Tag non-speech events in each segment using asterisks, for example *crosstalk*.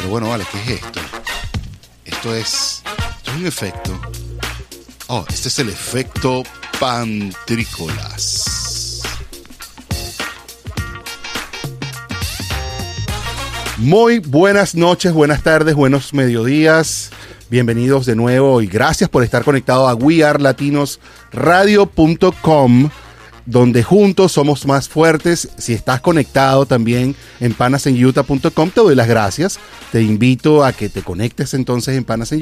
Pero bueno, vale, ¿qué es esto? Esto es, esto es un efecto. Oh, este es el efecto pantrícolas. Muy buenas noches, buenas tardes, buenos mediodías. Bienvenidos de nuevo y gracias por estar conectado a wearlatinosradio.com donde juntos somos más fuertes. Si estás conectado también en panasenyuta.com, te doy las gracias. Te invito a que te conectes entonces en Panas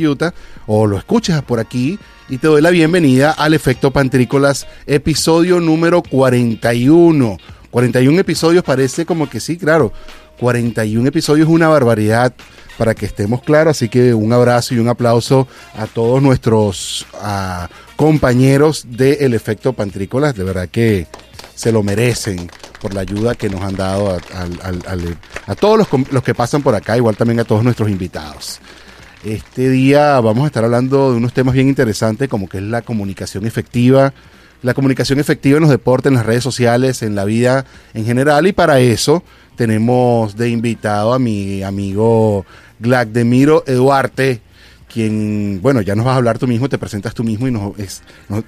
o lo escuches por aquí y te doy la bienvenida al Efecto Pantrícolas, episodio número 41. 41 episodios parece como que sí, claro. 41 episodios es una barbaridad para que estemos claros. Así que un abrazo y un aplauso a todos nuestros compañeros de El Efecto Pantrícolas. De verdad que se lo merecen por la ayuda que nos han dado a, todos los, los, que pasan por acá, igual también a todos nuestros invitados. Este día vamos a estar hablando de unos temas bien interesantes como que es la comunicación efectiva, la comunicación efectiva en los deportes, en las redes sociales, en la vida en general y para eso tenemos de invitado a mi amigo Glagdemiro Eduarte, quien, bueno, ya nos vas a hablar tú mismo, te presentas tú mismo y nos,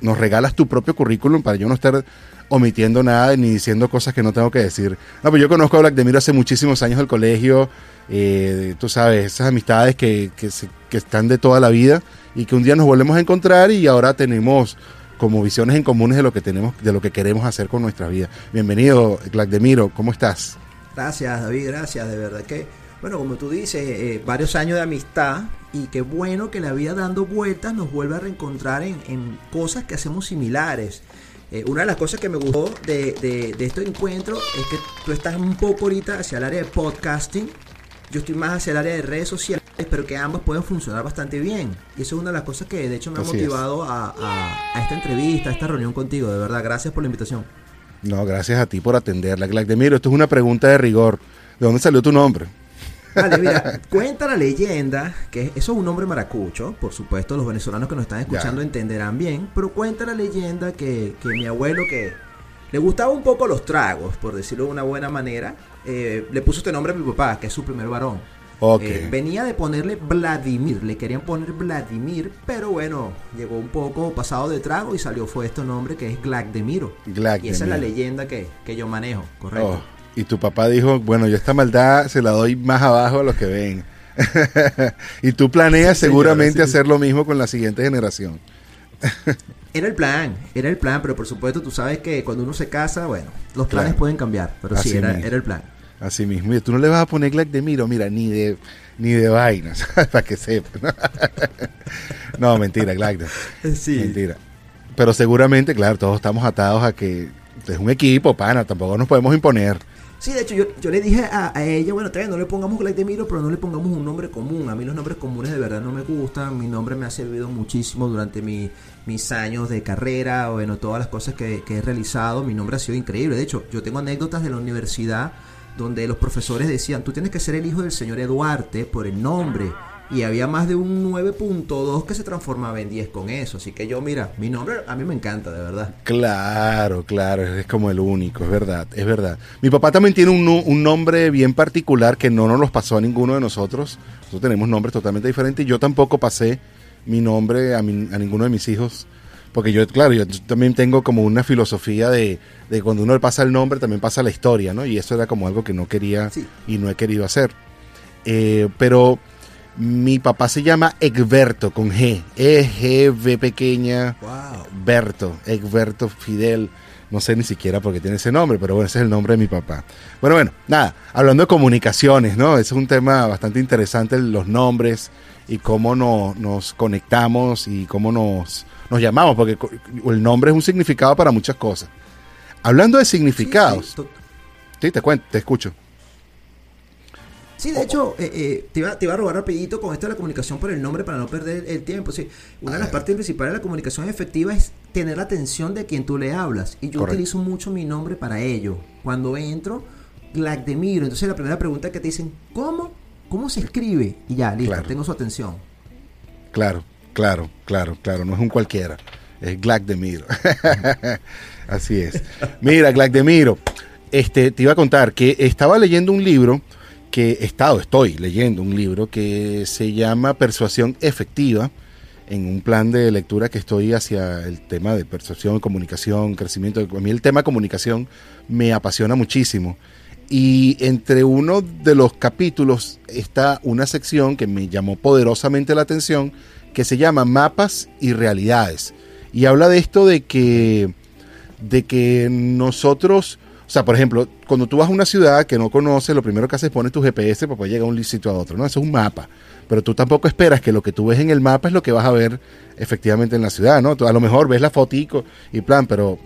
nos, regalas tu propio currículum para yo no estar omitiendo nada ni diciendo cosas que no tengo que decir. No, pues yo conozco a Glagdemiro hace muchísimos años del colegio, eh, tú sabes, esas amistades que, que, están de toda la vida y que un día nos volvemos a encontrar y ahora tenemos como visiones en comunes de lo que tenemos, de lo que queremos hacer con nuestra vida. Bienvenido, Glagdemiro, ¿cómo estás? Gracias, David, gracias, de verdad que bueno, como tú dices, eh, varios años de amistad y qué bueno que la vida dando vueltas nos vuelve a reencontrar en, cosas que hacemos similares. Eh, una de las cosas que me gustó de, de, este encuentro es que tú estás un poco ahorita hacia el área de podcasting, yo estoy más hacia el área de redes sociales, pero que ambas pueden funcionar bastante bien. Y eso es una de las cosas que de hecho me ha motivado a, a, esta entrevista, a esta reunión contigo. De verdad, gracias por la invitación. No, gracias a ti por atenderla. Miro, esto es una pregunta de rigor. ¿De dónde salió tu nombre? Vale, mira, cuenta la leyenda, que eso es un nombre maracucho, por supuesto, los venezolanos que nos están escuchando entenderán bien, pero cuenta la leyenda que, mi abuelo, que le gustaba un poco los tragos, por decirlo de una buena manera, eh, le puso este nombre a mi papá, que es su primer varón. Eh, venía de ponerle Vladimir, le querían poner Vladimir, pero bueno, llegó un poco pasado de trago y salió fue este nombre que es Glagdemiro. Y esa es la leyenda que, yo manejo, correcto. Oh. Y tu papá dijo, bueno, yo esta maldad se la doy más abajo a los que ven. *laughs* y tú planeas seguramente hacer lo mismo con la siguiente generación. *laughs* era el plan, era el plan, pero por supuesto tú sabes que cuando uno se casa, bueno, los planes pueden cambiar, pero sí, era, el plan. Así mismo, y tú no le vas a poner Glack de Miro, mira, ni de ni de vainas, *laughs* para que sepa. no, mentira, Glack. Sí. Mentira. Pero seguramente, claro, todos estamos atados a que es un equipo, pana, tampoco nos podemos imponer. Sí, de hecho, yo, yo le dije a, ella, bueno, no le pongamos de Miro, pero no le pongamos un nombre común. A mí los nombres comunes de verdad no me gustan. Mi nombre me ha servido muchísimo durante mi, mis años de carrera, o bueno, todas las cosas que, que he realizado. Mi nombre ha sido increíble. De hecho, yo tengo anécdotas de la universidad donde los profesores decían, tú tienes que ser el hijo del señor Eduarte por el nombre y había más de un 9.2 que se transformaba en 10 con eso. Así que yo, mira, mi nombre a mí me encanta, de verdad. Claro, claro, es como el único, es verdad, es verdad. Mi papá también tiene un, un nombre bien particular que no nos los pasó a ninguno de nosotros. Nosotros tenemos nombres totalmente diferentes y yo tampoco pasé mi nombre a, a ninguno de mis hijos. Porque yo, claro, yo también tengo como una filosofía de, de cuando uno le pasa el nombre, también pasa la historia, ¿no? Y eso era como algo que no quería y no he querido hacer. Eh, pero mi papá se llama Egberto con G. E-G-V pequeña. Wow. Berto. Egberto Fidel. No sé ni siquiera por qué tiene ese nombre, pero bueno, ese es el nombre de mi papá. Bueno, bueno, nada, hablando de comunicaciones, ¿no? Ese es un tema bastante interesante, los nombres y cómo nos conectamos y cómo nos, nos llamamos, porque el nombre es un significado para muchas cosas. Hablando de significados. Sí, te cuento, te escucho. Sí, de hecho, eh, eh, te, iba, te, iba, a robar rapidito con esto de la comunicación por el nombre para no perder el tiempo. Sí, una de las partes principales de la comunicación efectiva es tener la atención de quien tú le hablas. Y yo utilizo mucho mi nombre para ello. Cuando entro, Glagdemiro. Entonces la primera pregunta que te dicen, ¿cómo? ¿Cómo se escribe? Y ya, listo, tengo su atención. Claro, claro, claro, claro. No es un cualquiera. Es Glagdemiro. *laughs* Así es. Mira, Glagdemiro, este, te iba a contar que estaba leyendo un libro que he estado, estoy leyendo un libro que se llama Persuasión Efectiva, en un plan de lectura que estoy hacia el tema de persuasión, comunicación, crecimiento. A mí el tema comunicación me apasiona muchísimo. Y entre uno de los capítulos está una sección que me llamó poderosamente la atención, que se llama Mapas y Realidades. Y habla de esto de que, de que nosotros, o sea, por ejemplo, cuando tú vas a una ciudad que no conoces, lo primero que haces es poner tu GPS para poder llegar de un sitio a otro, ¿no? Eso es un mapa. Pero tú tampoco esperas que lo que tú ves en el mapa es lo que vas a ver efectivamente en la ciudad, ¿no? Tú a lo mejor ves la fotico y plan, pero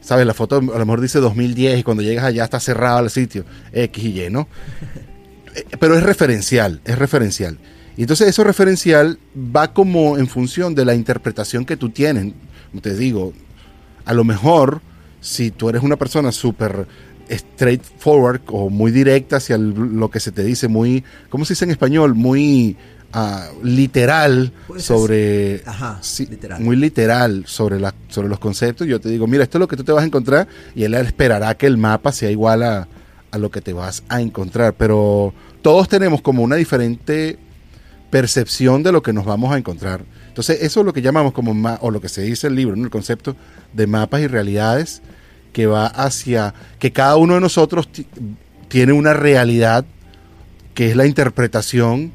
¿sabes? La foto a lo mejor dice 2010 y cuando llegas allá está cerrado el sitio, X y Y, ¿no? *laughs* Eh, pero es referencial, es referencial. Y entonces eso referencial va como en función de la interpretación que tú tienes. Te digo, a lo mejor si tú eres una persona súper straightforward o muy directa hacia lo que se te dice, muy, ¿cómo se dice en español? Muy literal sobre muy literal sobre la, sobre los conceptos. Yo te digo mira esto es lo que tú te vas a encontrar y él esperará que el mapa sea igual a, a lo que te vas a encontrar. Pero todos tenemos como una diferente percepción de lo que nos vamos a encontrar. Entonces eso es lo que llamamos como o lo que se dice en el libro ¿no? el concepto de mapas y realidades que va hacia que cada uno de nosotros tiene una realidad que es la interpretación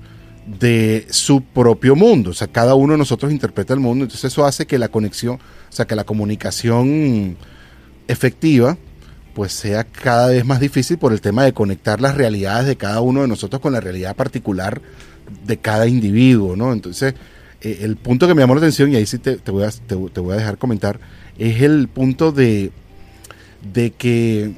de su propio mundo. O sea, cada uno de nosotros interpreta el mundo. Entonces eso hace que la conexión, o sea, que la comunicación efectiva, pues sea cada vez más difícil por el tema de conectar las realidades de cada uno de nosotros con la realidad particular de cada individuo, ¿no? Entonces, eh, el punto que me llamó la atención, y ahí sí te, voy, a, te voy a dejar comentar, es el punto de, de que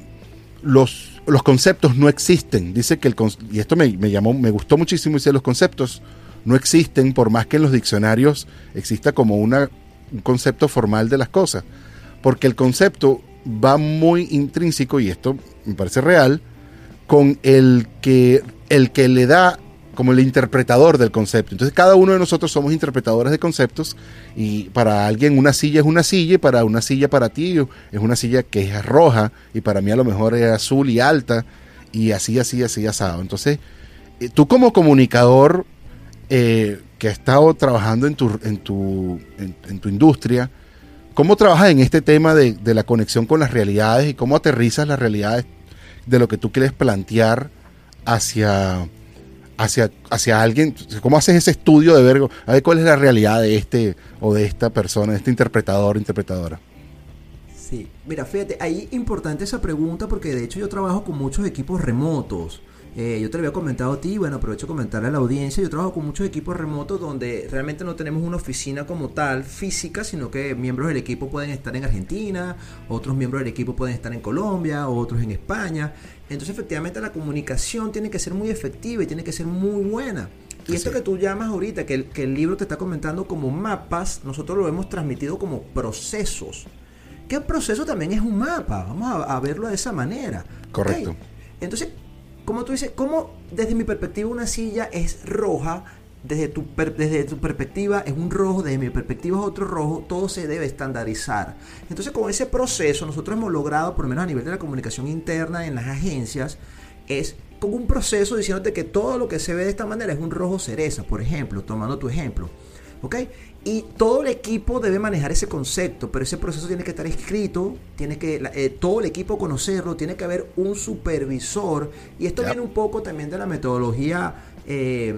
los los conceptos no existen. Dice que el y esto me, llamó, me gustó muchísimo, dice los conceptos no existen por más que en los diccionarios exista como una, un concepto formal de las cosas. Porque el concepto va muy intrínseco, y esto me parece real, con el que, el que le da como el interpretador del concepto. Entonces cada uno de nosotros somos interpretadores de conceptos y para alguien una silla es una silla y para una silla para ti es una silla que es roja y para mí a lo mejor es azul y alta y así, así, así, asado. Entonces eh, tú como comunicador eh, que has estado trabajando en tu, en tu, en, tu industria, ¿cómo trabajas en este tema de, de la conexión con las realidades y cómo aterrizas las realidades de lo que tú quieres plantear hacia hacia, hacia alguien, ¿cómo haces ese estudio de ver, a ver cuál es la realidad de este o de esta persona, de este interpretador, interpretadora? Sí, mira, fíjate, ahí importante esa pregunta porque de hecho yo trabajo con muchos equipos remotos. Eh, yo te lo había comentado a ti, bueno, aprovecho comentarle a la audiencia. Yo trabajo con muchos equipos remotos donde realmente no tenemos una oficina como tal física, sino que miembros del equipo pueden estar en Argentina, otros miembros del equipo pueden estar en Colombia, otros en España. Entonces, efectivamente, la comunicación tiene que ser muy efectiva y tiene que ser muy buena. Y esto que tú llamas ahorita, que el, libro te está comentando como mapas, nosotros lo hemos transmitido como procesos. Que el proceso también es un mapa, vamos a, verlo de esa manera. Correcto. Entonces, como tú dices, ¿cómo desde mi perspectiva una silla es roja? Desde tu, desde tu perspectiva es un rojo, desde mi perspectiva es otro rojo, todo se debe estandarizar. Entonces con ese proceso nosotros hemos logrado, por lo menos a nivel de la comunicación interna en las agencias, es con un proceso diciéndote que todo lo que se ve de esta manera es un rojo cereza, por ejemplo, tomando tu ejemplo. ¿Ok? Y todo el equipo debe manejar ese concepto, pero ese proceso tiene que estar escrito, tiene que eh, todo el equipo conocerlo, tiene que haber un supervisor. Y esto viene un poco también de la metodología eh,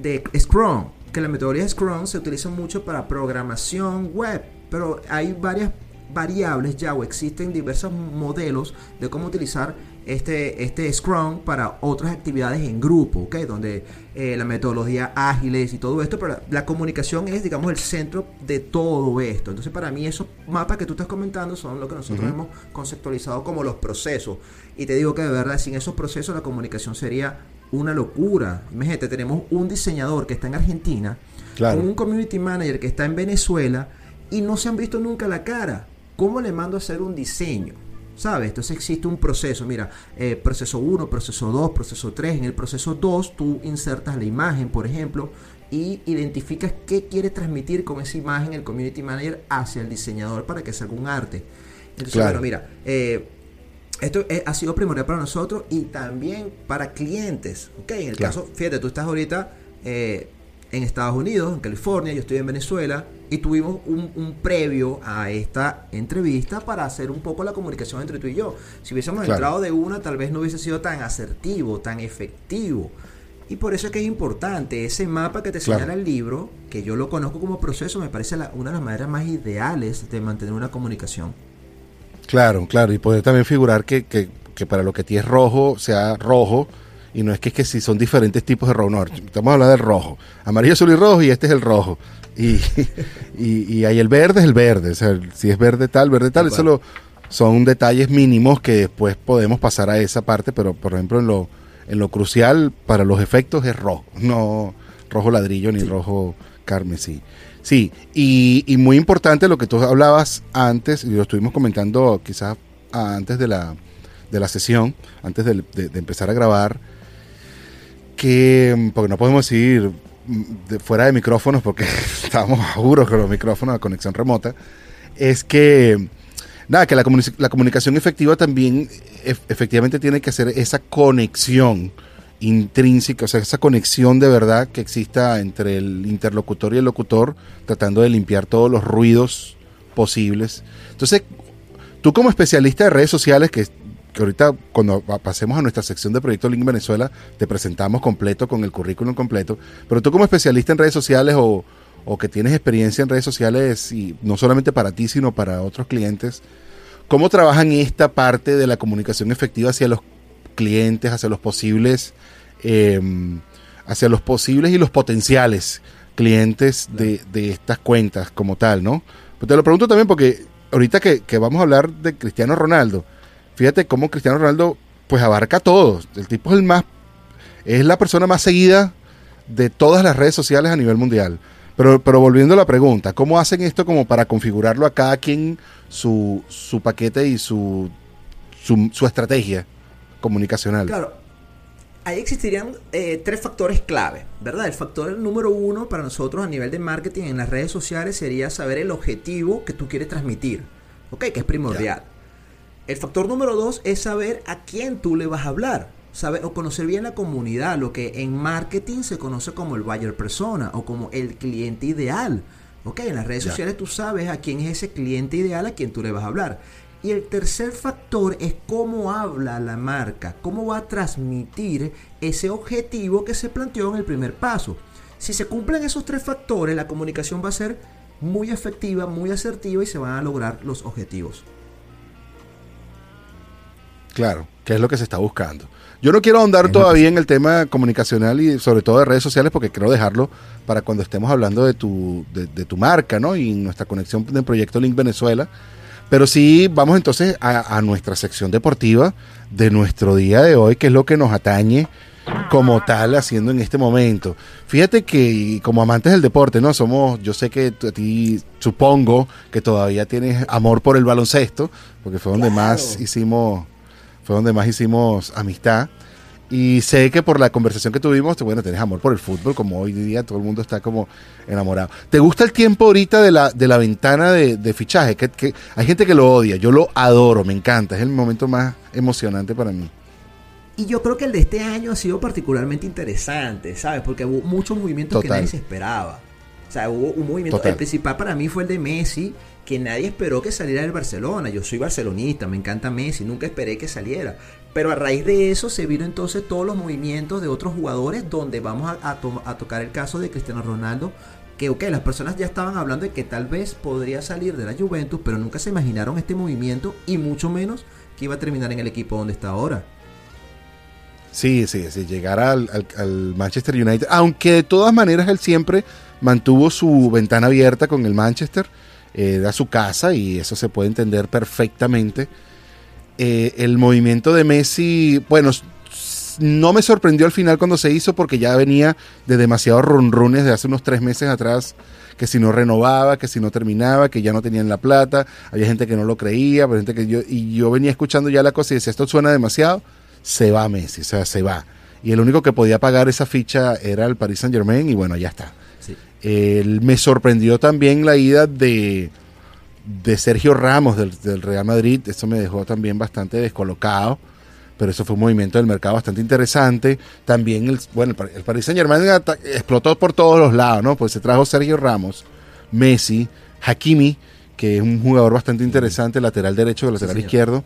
de Scrum, que la metodología Scrum se utiliza mucho para programación web, pero hay varias variables ya o existen diversos modelos de cómo utilizar este, este Scrum para otras actividades en grupo, ¿ok? Donde eh, la metodología ágiles y todo esto, pero la, comunicación es, digamos, el centro de todo esto. Entonces, para mí, esos mapas que tú estás comentando son lo que nosotros hemos conceptualizado como los procesos. Y te digo que de verdad, sin esos procesos, la comunicación sería una locura. Imagínate, tenemos un diseñador que está en Argentina, un community manager que está en Venezuela y no se han visto nunca la cara. ¿Cómo le mando a hacer un diseño? ¿Sabes? Entonces existe un proceso, mira, eh, proceso 1, proceso 2, proceso 3. En el proceso 2 tú insertas la imagen, por ejemplo, y identificas qué quiere transmitir con esa imagen el community manager hacia el diseñador para que salga un arte. Entonces, bueno, mira, eh, esto ha sido primordial para nosotros y también para clientes. Ok, en el caso, fíjate, tú estás ahorita eh, en Estados Unidos, en California, yo estoy en Venezuela y tuvimos un, previo a esta entrevista para hacer un poco la comunicación entre tú y yo. Si hubiésemos entrado de una, tal vez no hubiese sido tan asertivo, tan efectivo. Y por eso es que es importante ese mapa que te señala el libro, que yo lo conozco como proceso, me parece una de las maneras más ideales de mantener una comunicación. Claro, claro, y poder también figurar que, que, que para lo que ti es rojo sea rojo y no es que, es que si son diferentes tipos de rojo, no, estamos hablando del rojo, amarillo, azul y rojo y este es el rojo. Y, y, ahí el verde es el verde, o sea, si es verde tal, verde tal, eso son detalles mínimos que después podemos pasar a esa parte, pero por ejemplo en lo, en lo crucial para los efectos es rojo, no rojo ladrillo ni rojo carmesí. Sí, y, y, muy importante lo que tú hablabas antes, y lo estuvimos comentando quizás antes de la, de la sesión, antes de, de empezar a grabar, que, porque no podemos decir fuera de micrófonos, porque *laughs* estábamos seguros con los micrófonos a conexión remota, es que, nada, que la, la comunicación efectiva también efectivamente tiene que hacer esa conexión intrínseca, o sea, esa conexión de verdad que exista entre el interlocutor y el locutor, tratando de limpiar todos los ruidos posibles. Entonces, tú como especialista de redes sociales, que que ahorita cuando pasemos a nuestra sección de Proyecto Link Venezuela, te presentamos completo con el currículum completo. Pero tú como especialista en redes sociales o, que tienes experiencia en redes sociales, y no solamente para ti, sino para otros clientes, ¿cómo trabajan esta parte de la comunicación efectiva hacia los clientes, hacia los posibles, em, hacia los posibles y los potenciales clientes de, estas cuentas como tal, ¿no? Pues te lo pregunto también porque ahorita que, que vamos a hablar de Cristiano Ronaldo, fíjate cómo Cristiano Ronaldo pues abarca todo. El tipo es el más, es la persona más seguida de todas las redes sociales a nivel mundial. Pero, pero volviendo a la pregunta, ¿cómo hacen esto como para configurarlo a cada quien su, su paquete y su, su, estrategia comunicacional? Claro, ahí existirían eh, tres factores clave, ¿verdad? El factor número uno para nosotros a nivel de marketing en las redes sociales sería saber el objetivo que tú quieres transmitir, ¿ok? Que es primordial. El factor número dos es saber a quién tú le vas a hablar. Saber, o conocer bien la comunidad, lo que en marketing se conoce como el buyer persona o como el cliente ideal. Ok, en las redes sociales tú sabes a quién es ese cliente ideal a quien tú le vas a hablar. Y el tercer factor es cómo habla la marca, cómo va a transmitir ese objetivo que se planteó en el primer paso. Si se cumplen esos tres factores, la comunicación va a ser muy efectiva, muy asertiva y se van a lograr los objetivos. Claro, que es lo que se está buscando. Yo no quiero ahondar todavía en el tema comunicacional y sobre todo de redes sociales porque quiero dejarlo para cuando estemos hablando de tu, de, tu marca, ¿no? Y nuestra conexión del proyecto Link Venezuela. Pero sí, vamos entonces a, nuestra sección deportiva de nuestro día de hoy, que es lo que nos atañe como tal haciendo en este momento. Fíjate que como amantes del deporte, ¿no? Somos, yo sé que a ti supongo que todavía tienes amor por el baloncesto, porque fue donde más hicimos fue donde más hicimos amistad. Y sé que por la conversación que tuvimos, bueno, tenés amor por el fútbol, como hoy día todo el mundo está como enamorado. ¿Te gusta el tiempo ahorita de la, de la ventana de, fichaje? Que, hay gente que lo odia, yo lo adoro, me encanta, es el momento más emocionante para mí. Y yo creo que el de este año ha sido particularmente interesante, ¿sabes? Porque hubo muchos movimientos que nadie se esperaba. O sea, hubo un movimiento. El principal para mí fue el de Messi, que nadie esperó que saliera del Barcelona. Yo soy barcelonista, me encanta Messi, nunca esperé que saliera. Pero a raíz de eso se vino entonces todos los movimientos de otros jugadores, donde vamos a, tocar el caso de Cristiano Ronaldo, que ok, las personas ya estaban hablando de que tal vez podría salir de la Juventus, pero nunca se imaginaron este movimiento y mucho menos que iba a terminar en el equipo donde está ahora. Sí, sí, sí, llegar al, al, Manchester United, aunque de todas maneras él siempre mantuvo su ventana abierta con el Manchester era su casa y eso se puede entender perfectamente. Eh, el movimiento de Messi, bueno, no me sorprendió al final cuando se hizo porque ya venía de demasiados runrunes de hace unos tres meses atrás, que si no renovaba, que si no terminaba, que ya no tenían la plata, había gente que no lo creía, gente que yo, y yo venía escuchando ya la cosa y decía, esto suena demasiado, se va Messi, o sea, se va. Y el único que podía pagar esa ficha era el Paris Saint Germain y bueno, ya está me sorprendió también la ida de, de Sergio Ramos del, Real Madrid, eso me dejó también bastante descolocado, pero eso fue un movimiento del mercado bastante interesante. También el, bueno, el Paris Saint Germain explotó por todos los lados, ¿no? Pues se trajo Sergio Ramos, Messi, Hakimi, que es un jugador bastante interesante, lateral derecho, lateral izquierdo.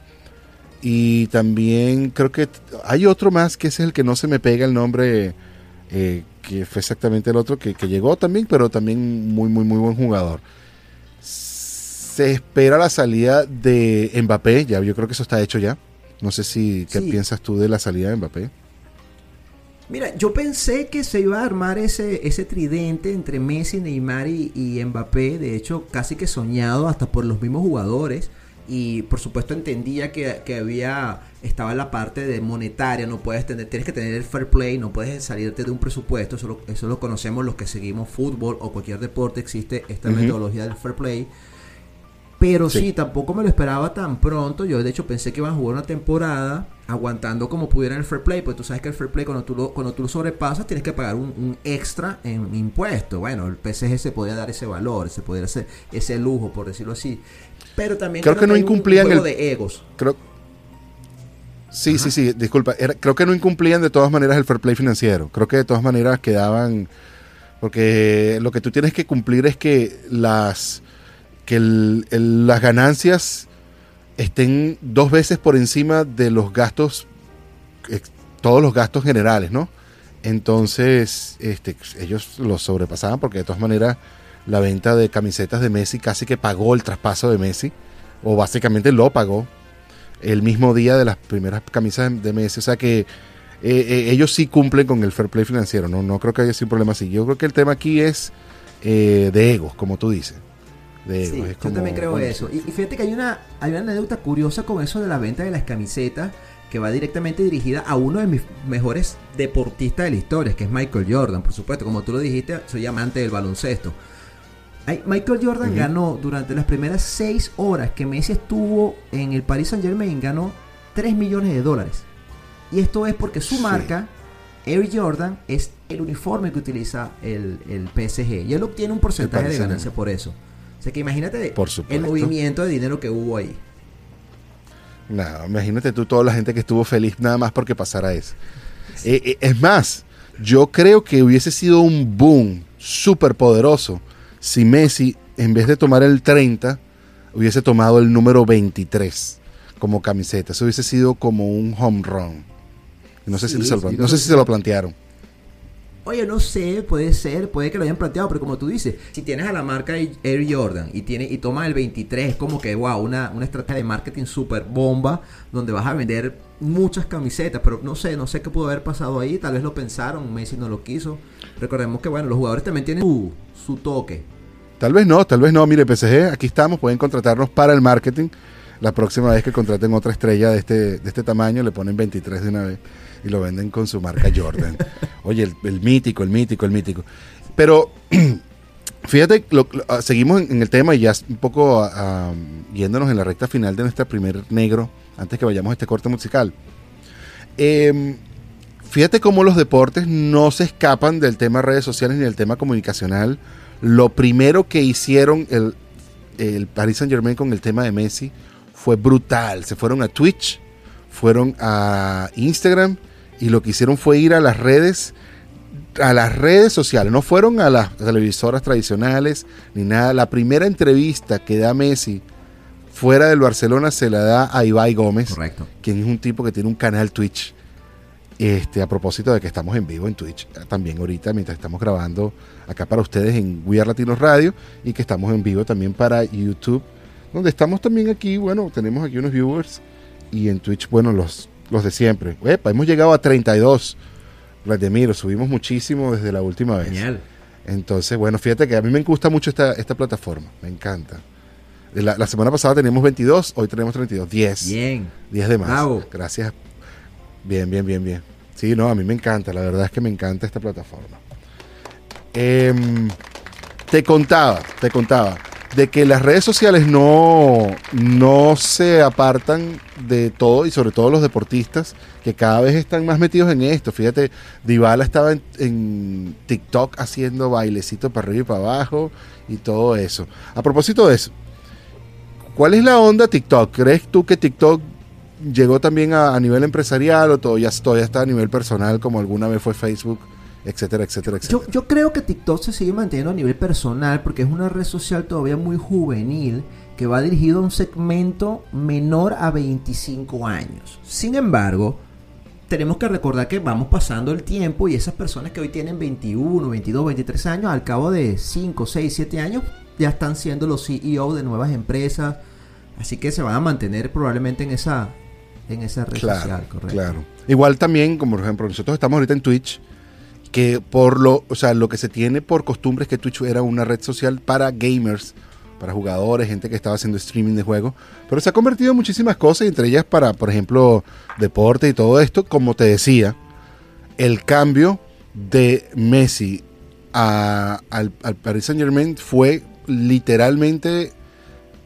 Y también creo que hay otro más que es el que no se me pega el nombre, eh, que fue exactamente el otro que, que, llegó también, pero también muy, muy, muy buen jugador. Se espera la salida de Mbappé, ya yo creo que eso está hecho ya. No sé si, ¿qué piensas tú de la salida de Mbappé? Mira, yo pensé que se iba a armar ese, ese tridente entre Messi, Neymar y, y Mbappé, de hecho casi que soñado hasta por los mismos jugadores y por supuesto entendía que, había estaba la parte de monetaria no puedes tener tienes que tener el fair play no puedes salirte de un presupuesto eso lo, eso lo conocemos los que seguimos fútbol o cualquier deporte existe esta metodología del fair play. Pero sí. tampoco me lo esperaba tan pronto yo de hecho pensé que iban a jugar una temporada aguantando como pudieran el fair play pues tú sabes que el fair play cuando tú lo, cuando tú lo sobrepasas tienes que pagar un, extra en impuesto bueno el PSG se podía dar ese valor se podía hacer ese lujo por decirlo así pero también creo, que no incumplían el de egos. Creo, Sí, sí, sí, disculpa. creo que no incumplían de todas maneras el fair play financiero. Creo que de todas maneras quedaban. Porque lo que tú tienes que cumplir es que las. que las ganancias estén dos veces por encima de los gastos. todos los gastos generales, ¿no? Entonces, este, ellos los sobrepasaban porque de todas maneras la venta de camisetas de Messi casi que pagó el traspaso de Messi, o básicamente lo pagó el mismo día de las primeras camisas de Messi. O sea que eh, eh, ellos sí cumplen con el fair play financiero, no, no creo que haya sido un problema así. Yo creo que el tema aquí es eh, de egos, como tú dices. De egos. yo también creo eso. Y, fíjate que hay una, hay una anécdota curiosa con eso de la venta de las camisetas que va directamente dirigida a uno de mis mejores deportistas de la historia, que es Michael Jordan, por supuesto. Como tú lo dijiste, soy amante del baloncesto. Michael Jordan ganó durante las primeras seis horas que Messi estuvo en el Paris Saint Germain, ganó 3 millones de dólares. Y esto es porque su marca, Air Jordan, es el uniforme que utiliza el, el PSG. Y él obtiene un porcentaje de ganancia por eso. O sea que imagínate el movimiento de dinero que hubo ahí. No, imagínate tú toda la gente que estuvo feliz nada más porque pasara eso. Eh, eh, es más, yo creo que hubiese sido un boom súper poderoso si Messi, en vez de tomar el 30, hubiese tomado el número 23 como camiseta. Eso hubiese sido como un home run. No sé, si, se lo, no sé si se lo plantearon. Oye, no sé, puede ser, puede que lo hayan planteado, pero como tú dices, si tienes a la marca Air Jordan y tiene y toma el 23, es como que, wow, una, una estrategia de marketing súper bomba, donde vas a vender muchas camisetas, pero no sé, no sé qué pudo haber pasado ahí, tal vez lo pensaron, Messi no lo quiso. Recordemos que, bueno, los jugadores también tienen su, su toque. Tal vez no, tal vez no. Mire, PSG, aquí estamos, pueden contratarnos para el marketing. La próxima vez que contraten otra estrella de este, de este tamaño, le ponen 23 de una vez y lo venden con su marca Jordan. Oye, el, mítico, el mítico, el mítico. Pero *clears throat* fíjate, ah, seguimos en, el tema y ya un poco ah, yéndonos en la recta final de nuestro primer negro, antes que vayamos a este corte musical. Em, fíjate cómo los deportes no se escapan del tema redes sociales ni del tema comunicacional lo primero que hicieron el, el Paris Saint Germain con el tema de Messi fue brutal. Se fueron a Twitch, fueron a Instagram y lo que hicieron fue ir a las redes, a las redes sociales. No fueron a las televisoras tradicionales ni nada. La primera entrevista que da Messi fuera del Barcelona se la da a Ibai Gómez, Correcto. quien es un tipo que tiene un canal Twitch este, a propósito de que estamos en vivo en Twitch eh, también ahorita mientras estamos grabando acá para ustedes en We Are Latinos Radio y que estamos en vivo también para YouTube, donde estamos también aquí, bueno, tenemos aquí unos viewers y en Twitch, bueno, los, los de siempre. hemos llegado a 32. Vladimir, subimos muchísimo desde la última vez. Genial. Entonces, bueno, fíjate que a mí me gusta mucho esta, esta plataforma, me encanta. La, la, semana pasada teníamos 22, hoy tenemos 32, 10. Bien. 10 de más. Gracias. Bien, bien, bien, bien. Sí, no, a mí me encanta, la verdad es que me encanta esta plataforma. Em, te contaba, te contaba, de que las redes sociales no, no se apartan de todo y sobre todo los deportistas que cada vez están más metidos en esto. Fíjate, Dybala estaba en, TikTok haciendo bailecito para arriba y para abajo y todo eso. A propósito de eso, ¿Cuál es la onda TikTok? ¿Crees tú que TikTok llegó también a, nivel empresarial o todavía, todavía está a nivel personal como alguna vez fue Facebook? Etcétera, etcétera, etcétera. Yo, yo, creo que TikTok se sigue manteniendo a nivel personal porque es una red social todavía muy juvenil que va dirigido a un segmento menor a 25 años. Sin embargo, tenemos que recordar que vamos pasando el tiempo y esas personas que hoy tienen 21, 22, 23 años, al cabo de 5, 6, 7 años, ya están siendo los CEO de nuevas empresas. Así que se van a mantener probablemente en esa, en esa red social, correcto. Claro. Igual también, como por ejemplo, nosotros estamos ahorita en Twitch, que por lo, o sea, lo que se tiene por costumbre es que Twitch era una red social para gamers, para jugadores, gente que estaba haciendo streaming de juegos, pero se ha convertido en muchísimas cosas, entre ellas para, por ejemplo, deporte y todo esto, como te decía, el cambio de Messi al, al Paris Saint Germain fue literalmente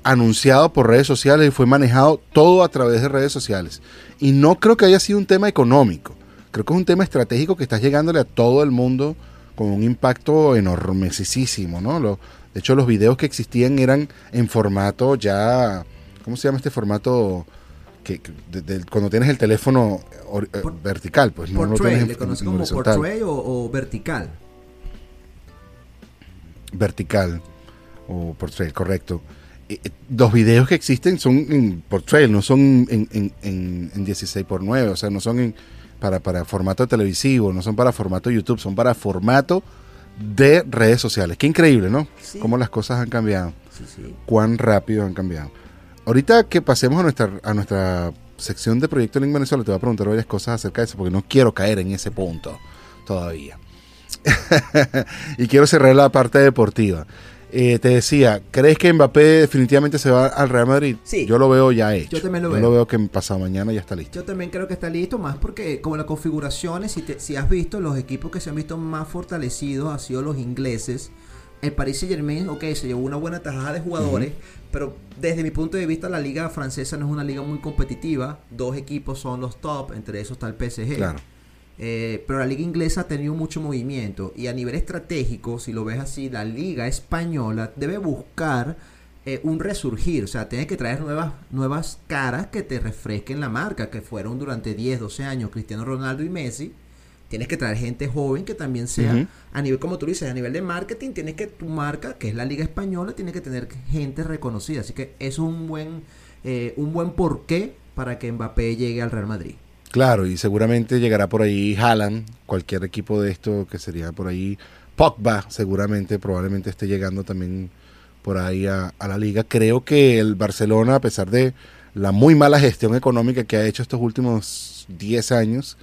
anunciado por redes sociales y fue manejado todo a través de redes sociales. Y no creo que haya sido un tema económico. Creo que es un tema estratégico que está llegándole a todo el mundo con un impacto enormesísimo, ¿no? Lo, de hecho, los videos que existían eran en formato ya... ¿Cómo se llama este formato? Que, cuando tienes el teléfono eh, vertical, pues no lo tienes ¿Le conoces como portrait o vertical? Vertical o portrait, correcto. Eh, eh, los videos que existen son en portrait, no son en, en, 16 por 9, o sea, no son para, para formato televisivo, no son para formato YouTube, son para formato de redes sociales. Qué increíble, ¿no? Cómo las cosas han cambiado. Cuán rápido han cambiado. Ahorita que pasemos a nuestra, a nuestra sección de Proyecto Link Venezuela, te voy a preguntar varias cosas acerca de eso, porque no quiero caer en ese punto todavía. *laughs* y quiero cerrar la parte deportiva. Eh, te decía, ¿crees que Mbappé definitivamente se va al Real Madrid? Sí. Yo lo veo ya hecho. Yo también lo veo. Yo lo veo que pasado mañana ya está listo. Yo también creo que está listo, más porque como las configuraciones, si, si has visto, los equipos que se han visto más fortalecidos han sido los ingleses. El Paris Saint Germain, ok, se llevó una buena tajada de jugadores, pero desde mi punto de vista la liga francesa no es una liga muy competitiva. Dos equipos son los top, entre esos está el PSG. Claro. Eh, pero la liga inglesa ha tenido mucho movimiento y a nivel estratégico, si lo ves así, la liga española debe buscar eh, un resurgir, o sea, tiene que traer nuevas, nuevas caras que te refresquen la marca, que fueron durante 10, 12 años Cristiano Ronaldo y Messi. Tienes que traer gente joven que también sea, a nivel, como tú dices, a nivel de marketing, tienes que tu marca, que es la liga española, tiene que tener gente reconocida. Así que eso es un buen, eh, un buen porqué para que Mbappé llegue al Real Madrid. Claro, y seguramente llegará por ahí Haaland, cualquier equipo de esto que sería por ahí. Pogba, seguramente, probablemente esté llegando también por ahí a, la liga. Creo que el Barcelona, a pesar de la muy mala gestión económica que ha hecho estos últimos 10 años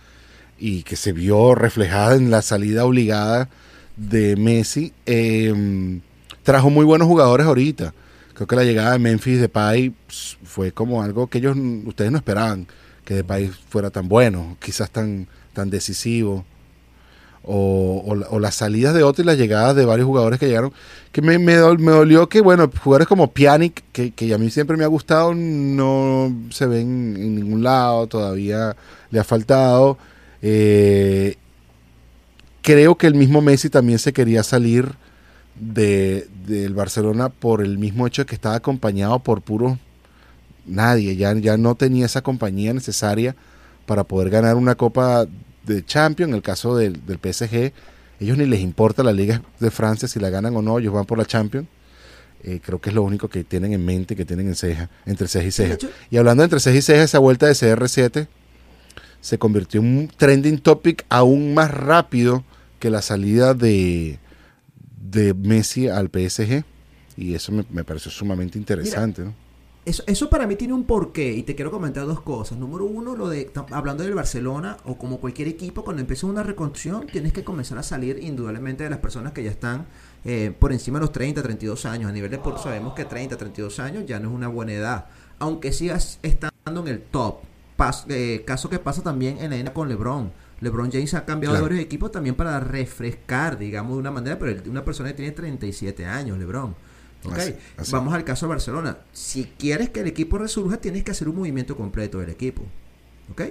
y que se vio reflejada en la salida obligada de Messi, em, trajo muy buenos jugadores ahorita. Creo que la llegada de Memphis de Pai fue como algo que ellos ustedes no esperaban que de país fuera tan bueno, quizás tan, tan decisivo. O, o, las salidas de otro y las llegadas de varios jugadores que llegaron, que me, me, dolió que, bueno, jugadores como Pjanic, que, que, a mí siempre me ha gustado, no se ven en ningún lado, todavía le ha faltado. Eh, creo que el mismo Messi también se quería salir de, del Barcelona por el mismo hecho de que estaba acompañado por puros nadie, ya, ya no tenía esa compañía necesaria para poder ganar una Copa de Champions. En el caso del, del PSG, ellos ni les importa la Liga de Francia si la ganan o no, ellos van por la Champions. Eh, creo que es lo único que tienen en mente, que tienen en ceja, entre ceja y ceja. Y hablando entre ceja y ceja, esa vuelta de CR7 se convirtió en un trending topic aún más rápido que la salida de, de Messi al PSG. Y eso me, me pareció sumamente interesante. ¿no? Eso, para mí tiene un porqué y te quiero comentar dos cosas. Número uno, lo de hablando del Barcelona o como cualquier equipo, cuando empieza una reconstrucción tienes que comenzar a salir indudablemente de las personas que ya están eh, por encima de los 30, 32 años. A nivel de deporte sabemos que 30, 32 años ya no es una buena edad, aunque sigas estando en el top. Eh, caso que pasa también en la con LeBron. LeBron James ha cambiado de varios equipos también para refrescar, digamos, de una manera, pero una persona que tiene 37 años, LeBron. Okay. Vamos al caso de Barcelona. Si quieres que el equipo resurja, tienes que hacer un movimiento completo del equipo. ¿Ok?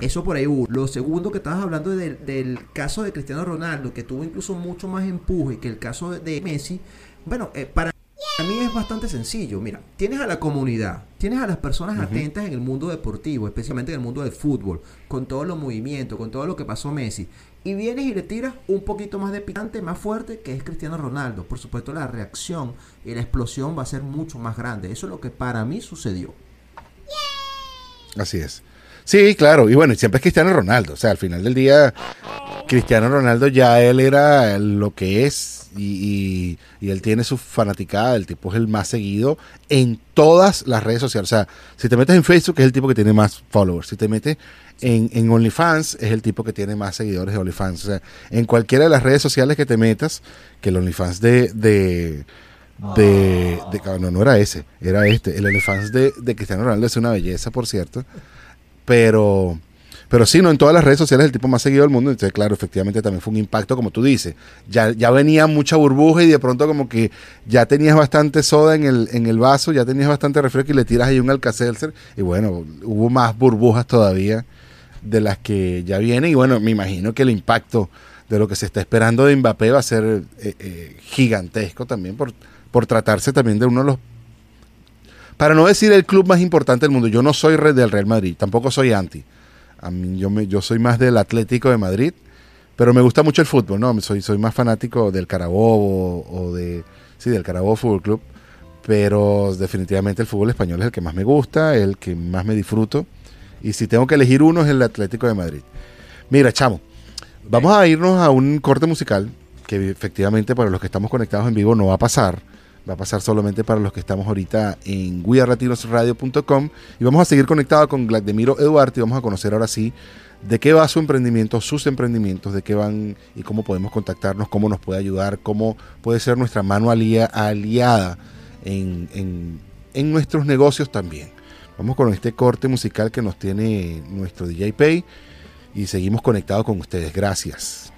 Eso por ahí. Lo segundo que estabas hablando del, caso de Cristiano Ronaldo, que tuvo incluso mucho más empuje que el caso de Messi. Bueno, eh, para mí es bastante sencillo. Mira, tienes a la comunidad, tienes a las personas atentas en el mundo deportivo, especialmente en el mundo del fútbol, con todos los movimientos, con todo lo que pasó Messi. Y vienes y le tiras un poquito más de picante, más fuerte, que es Cristiano Ronaldo. Por supuesto, la reacción y la explosión va a ser mucho más grande. Eso es lo que para mí sucedió. Así es. Sí, claro. Y bueno, siempre es Cristiano Ronaldo. O sea, al final del día, Cristiano Ronaldo ya él era lo que es y, él tiene su fanaticada. El tipo es el más seguido en todas las redes sociales. O sea, si te metes en Facebook es el tipo que tiene más followers. Si te metes en, en OnlyFans es el tipo que tiene más seguidores de OnlyFans. O sea, en cualquiera de las redes sociales que te metas, que el OnlyFans de... de de, no, no era ese, era este. El OnlyFans de, de Cristiano Ronaldo es una belleza, por cierto. Pero, pero sí, no en todas las redes sociales el tipo más seguido del mundo. Entonces, claro, efectivamente también fue un impacto, como tú dices. Ya, ya venía mucha burbuja y de pronto como que ya tenías bastante soda en el, en el vaso, ya tenías bastante refresco y le tiras ahí un Alcacelser. Y bueno, hubo más burbujas todavía de las que ya vienen. Y bueno, me imagino que el impacto de lo que se está esperando de Mbappé va a ser eh, eh, gigantesco también por, por tratarse también de uno de los para no decir el club más importante del mundo, yo no soy del Real Madrid, tampoco soy anti. A mí, yo, me, yo soy más del Atlético de Madrid, pero me gusta mucho el fútbol, ¿no? Soy, soy más fanático del Carabobo o de, sí, del Carabobo Fútbol Club, pero definitivamente el fútbol español es el que más me gusta, el que más me disfruto, y si tengo que elegir uno es el Atlético de Madrid. Mira, chamo, vamos a irnos a un corte musical que efectivamente para los que estamos conectados en vivo no va a pasar Va a pasar solamente para los que estamos ahorita en guiarratinosradio.com y vamos a seguir conectados con Glademiro Eduardo y vamos a conocer ahora sí de qué va su emprendimiento, sus emprendimientos, de qué van y cómo podemos contactarnos, cómo nos puede ayudar, cómo puede ser nuestra mano aliada en, en nuestros negocios también. Vamos con este corte musical que nos tiene nuestro DJ Pay y seguimos conectados con ustedes. Gracias.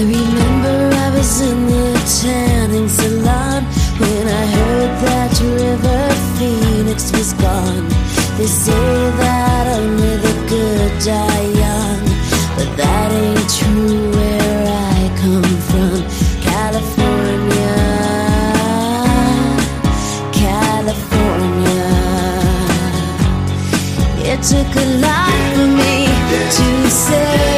I remember I was in the tanning salon when I heard that River Phoenix was gone. They say that only the good die young, but that ain't true where I come from, California. California. It took a lot for me to say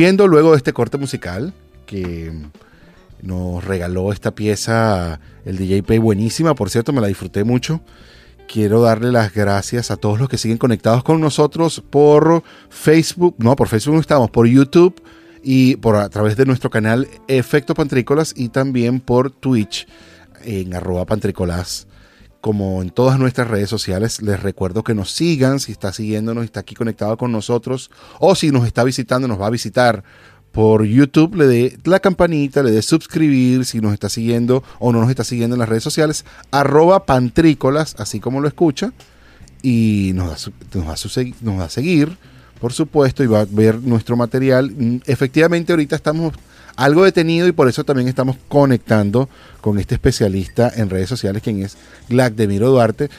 Volviendo luego de este corte musical, que nos regaló esta pieza el DJ Pay buenísima, por cierto, me la disfruté mucho. Quiero darle las gracias a todos los que siguen conectados con nosotros por Facebook, no, por Facebook no estamos, por YouTube y por a través de nuestro canal Efecto Pantrícolas y también por Twitch en arroba pantrícolas. Como en todas nuestras redes sociales, les recuerdo que nos sigan si está siguiéndonos, está aquí conectado con nosotros o si nos está visitando, nos va a visitar por YouTube, le dé la campanita, le dé suscribir si nos está siguiendo o no nos está siguiendo en las redes sociales, arroba pantrícolas, así como lo escucha, y nos da, nos seguir, por supuesto, y va a ver nuestro material. Mm, efectivamente, ahorita estamos algo detenido y por eso también estamos conectando con este especialista en redes sociales, quien es Glac de Miro Duarte,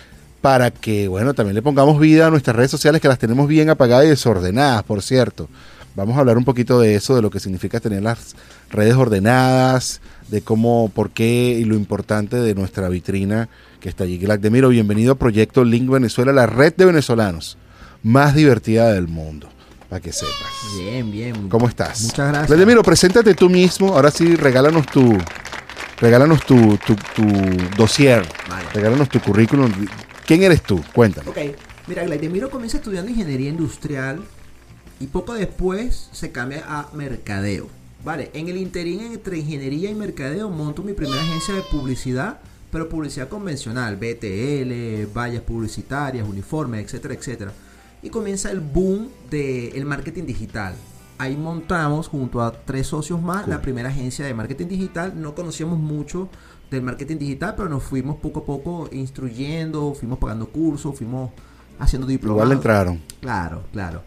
para que, bueno, también le pongamos vida a nuestras redes sociales que las tenemos bien apagadas y desordenadas, por cierto. Vamos a hablar un poquito de eso, de lo que significa tener las redes ordenadas, de cómo, por qué y lo importante de nuestra vitrina que está allí. Demiro, bienvenido a Proyecto Link Venezuela, la red de venezolanos más divertida del mundo, para que sepas. Bien, bien. ¿Cómo estás? Muchas gracias. Demiro, preséntate tú mismo. Ahora sí, regálanos tu, regálanos tu, tu, tu dossier. Vale. Regálanos tu currículum. ¿Quién eres tú? Cuéntanos. Ok, mira, Glaidemiro comienza estudiando ingeniería industrial y poco después se cambia a mercadeo. Vale, en el interín entre ingeniería y mercadeo monto mi primera agencia de publicidad, pero publicidad convencional, BTL, vallas publicitarias, uniformes, etcétera, etcétera. Y comienza el boom del marketing digital. Ahí montamos junto a tres socios más Cool. la primera agencia de marketing digital. No conocíamos mucho del marketing digital, pero nos fuimos poco a poco instruyendo, fuimos pagando cursos, fuimos haciendo diplomados. Igual entraron. Claro, claro.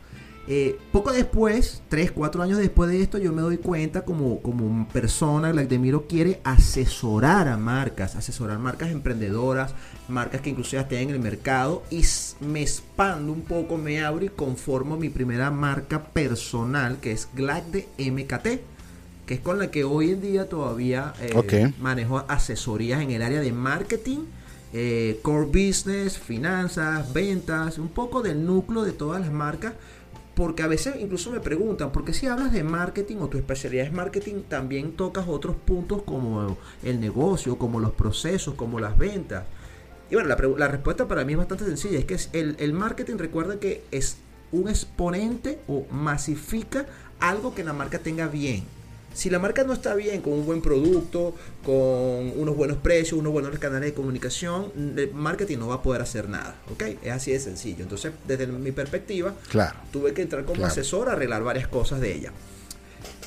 Eh, poco después, 3, 4 años después de esto, yo me doy cuenta como, como persona, Demiro quiere asesorar a marcas, asesorar marcas emprendedoras, marcas que incluso ya estén en el mercado y me expando un poco, me abro y conformo mi primera marca personal que es Glad de MKT, que es con la que hoy en día todavía eh, Ok. manejo asesorías en el área de marketing, eh, core business, finanzas, ventas, un poco del núcleo de todas las marcas. Porque a veces incluso me preguntan, ¿por qué si hablas de marketing o tu especialidad es marketing, también tocas otros puntos como el negocio, como los procesos, como las ventas? Y bueno, la, la respuesta para mí es bastante sencilla. Es que el marketing, recuerda que es un exponente o masifica algo que la marca tenga bien. Si la marca no está bien, con un buen producto, con unos buenos precios, unos buenos canales de comunicación, el marketing no va a poder hacer nada. ¿Ok? Es así de sencillo. Entonces, desde mi perspectiva, Claro. tuve que entrar como Claro. asesor a arreglar varias cosas de ella.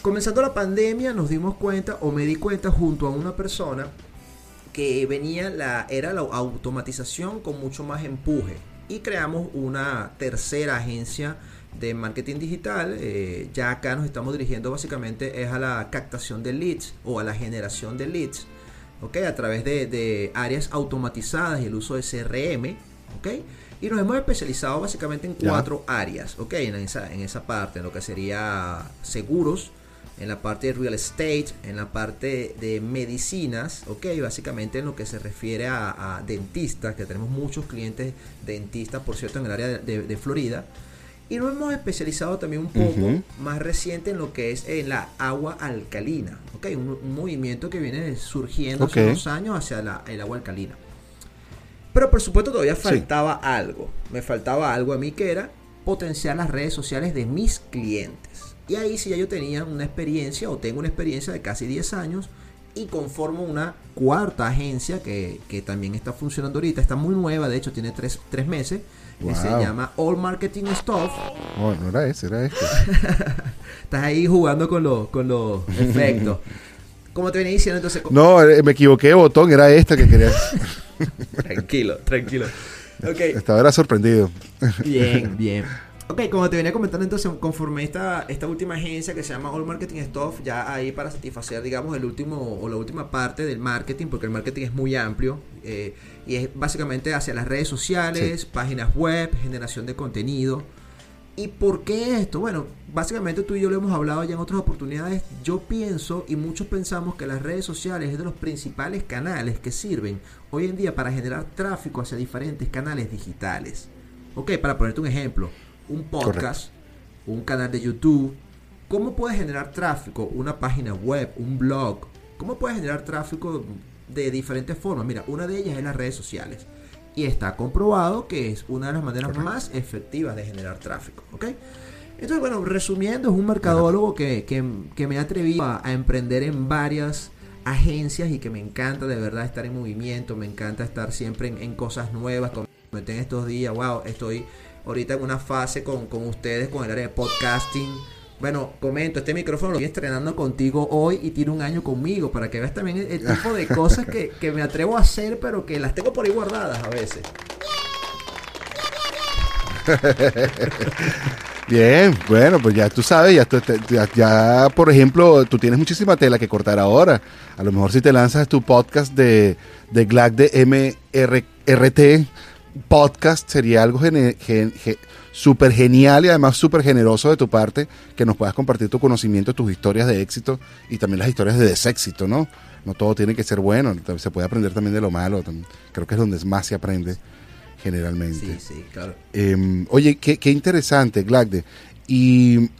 Comenzando la pandemia nos dimos cuenta o me di cuenta junto a una persona que venía la era la automatización con mucho más empuje y creamos una tercera agencia de marketing digital. eh, ya acá nos estamos dirigiendo básicamente es a la captación de leads o a la generación de leads, ¿ok? A través de, de áreas automatizadas y el uso de CRM, ¿ok? Y nos hemos especializado básicamente en Ya. cuatro áreas, ¿ok? En esa, en esa parte, en lo que sería seguros, en la parte de real estate, en la parte de medicinas, ok, básicamente en lo que se refiere a, a dentistas, que tenemos muchos clientes dentistas, por cierto, en el área de, de- de Florida. Y nos hemos especializado también un poco más reciente en lo que es en la agua alcalina, ok, un, un movimiento que viene surgiendo hace unos años hacia la- el agua alcalina. Pero por supuesto todavía Sí. faltaba algo. Me faltaba algo a mí que era potenciar las redes sociales de mis clientes. Y ahí sí ya yo tenía una experiencia o tengo una experiencia de casi 10 años y conformo una cuarta agencia que, que también está funcionando ahorita. Está muy nueva, de hecho tiene 3 tres, meses. Se llama All Marketing Stuff. Oh, no era ese, era este. *laughs* Estás ahí jugando con los, con los efectos. *laughs* Como te venía diciendo, entonces... No, eh, me equivoqué botón, era esta que quería. *laughs* Tranquilo, tranquilo. Ok. Estaba era sorprendido. Bien, bien. Ok, como te venía comentando, entonces conforme esta, esta última agencia que se llama All Marketing Stuff, ya ahí para satisfacer, digamos, el último o la última parte del marketing, porque el marketing es muy amplio eh, y es básicamente hacia las redes sociales, páginas web, generación de contenido. ¿Y por qué esto? Bueno, básicamente tú y yo lo hemos hablado ya en otras oportunidades. Yo pienso y muchos pensamos que las redes sociales es de los principales canales que sirven hoy en día para generar tráfico hacia diferentes canales digitales. Ok, para ponerte un ejemplo, un podcast, un canal de YouTube, ¿Cómo puedes generar tráfico? Una página web, un blog. ¿Cómo puedes generar tráfico de diferentes formas? Mira, una de ellas es las redes sociales. Y está comprobado que es una de las maneras más efectivas de generar tráfico. ¿Ok? Entonces, bueno, resumiendo, es un mercadólogo que, que, que me ha atrevido a, a emprender en varias agencias y que me encanta de verdad estar en movimiento, me encanta estar siempre en, en cosas nuevas. Como en estos días, wow, estoy ahorita en una fase con, con ustedes con el área de podcasting. Bueno, comento, este micrófono lo estoy estrenando contigo hoy y tiene un año conmigo para que veas también el, el tipo de cosas que, *laughs* que me atrevo a hacer, pero que las tengo por ahí guardadas a veces. *laughs* Bien, bueno, pues ya tú sabes, ya, tú- te- ya, ya, por ejemplo, tú tienes muchísima tela que cortar ahora. A lo mejor si te lanzas tu podcast de, de GLAC de MRT podcast sería algo gen- ge- súper genial y además súper generoso de tu parte que nos puedas compartir tu conocimiento, tus historias de éxito y también las historias de deséxito, ¿no? No todo tiene que ser bueno, se puede aprender también de lo malo. Creo que es donde más se aprende generalmente. Sí, sí, claro. Eh, oye, qué, qué interesante, Glagde. Y *clears throat*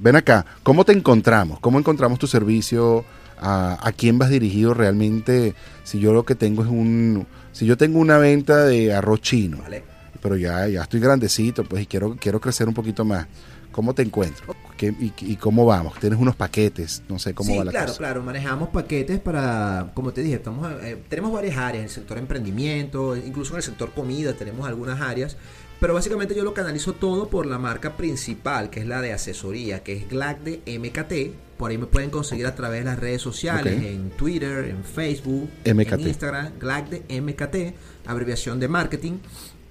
ven acá, ¿cómo te encontramos? ¿Cómo encontramos tu servicio? ¿A, a quién vas dirigido realmente? Si yo lo que tengo es un... Si yo tengo una venta de arroz chino, Vale. pero ya, ya estoy grandecito, pues y quiero, quiero crecer un poquito más. ¿Cómo te encuentro? ¿Qué- y, y cómo vamos? ¿Tienes unos paquetes? No sé cómo sí, va la claro, cosa. claro. Manejamos paquetes para, como te dije, estamos, eh, tenemos varias áreas, en el sector emprendimiento, incluso en el sector comida tenemos algunas áreas. Pero básicamente yo lo canalizo todo por la marca principal, que es la de asesoría, que es GLAC de MKT. Por ahí me pueden conseguir a través de las redes sociales, en Twitter, en Facebook, MKT. en Instagram, GLAC de MKT, abreviación de marketing.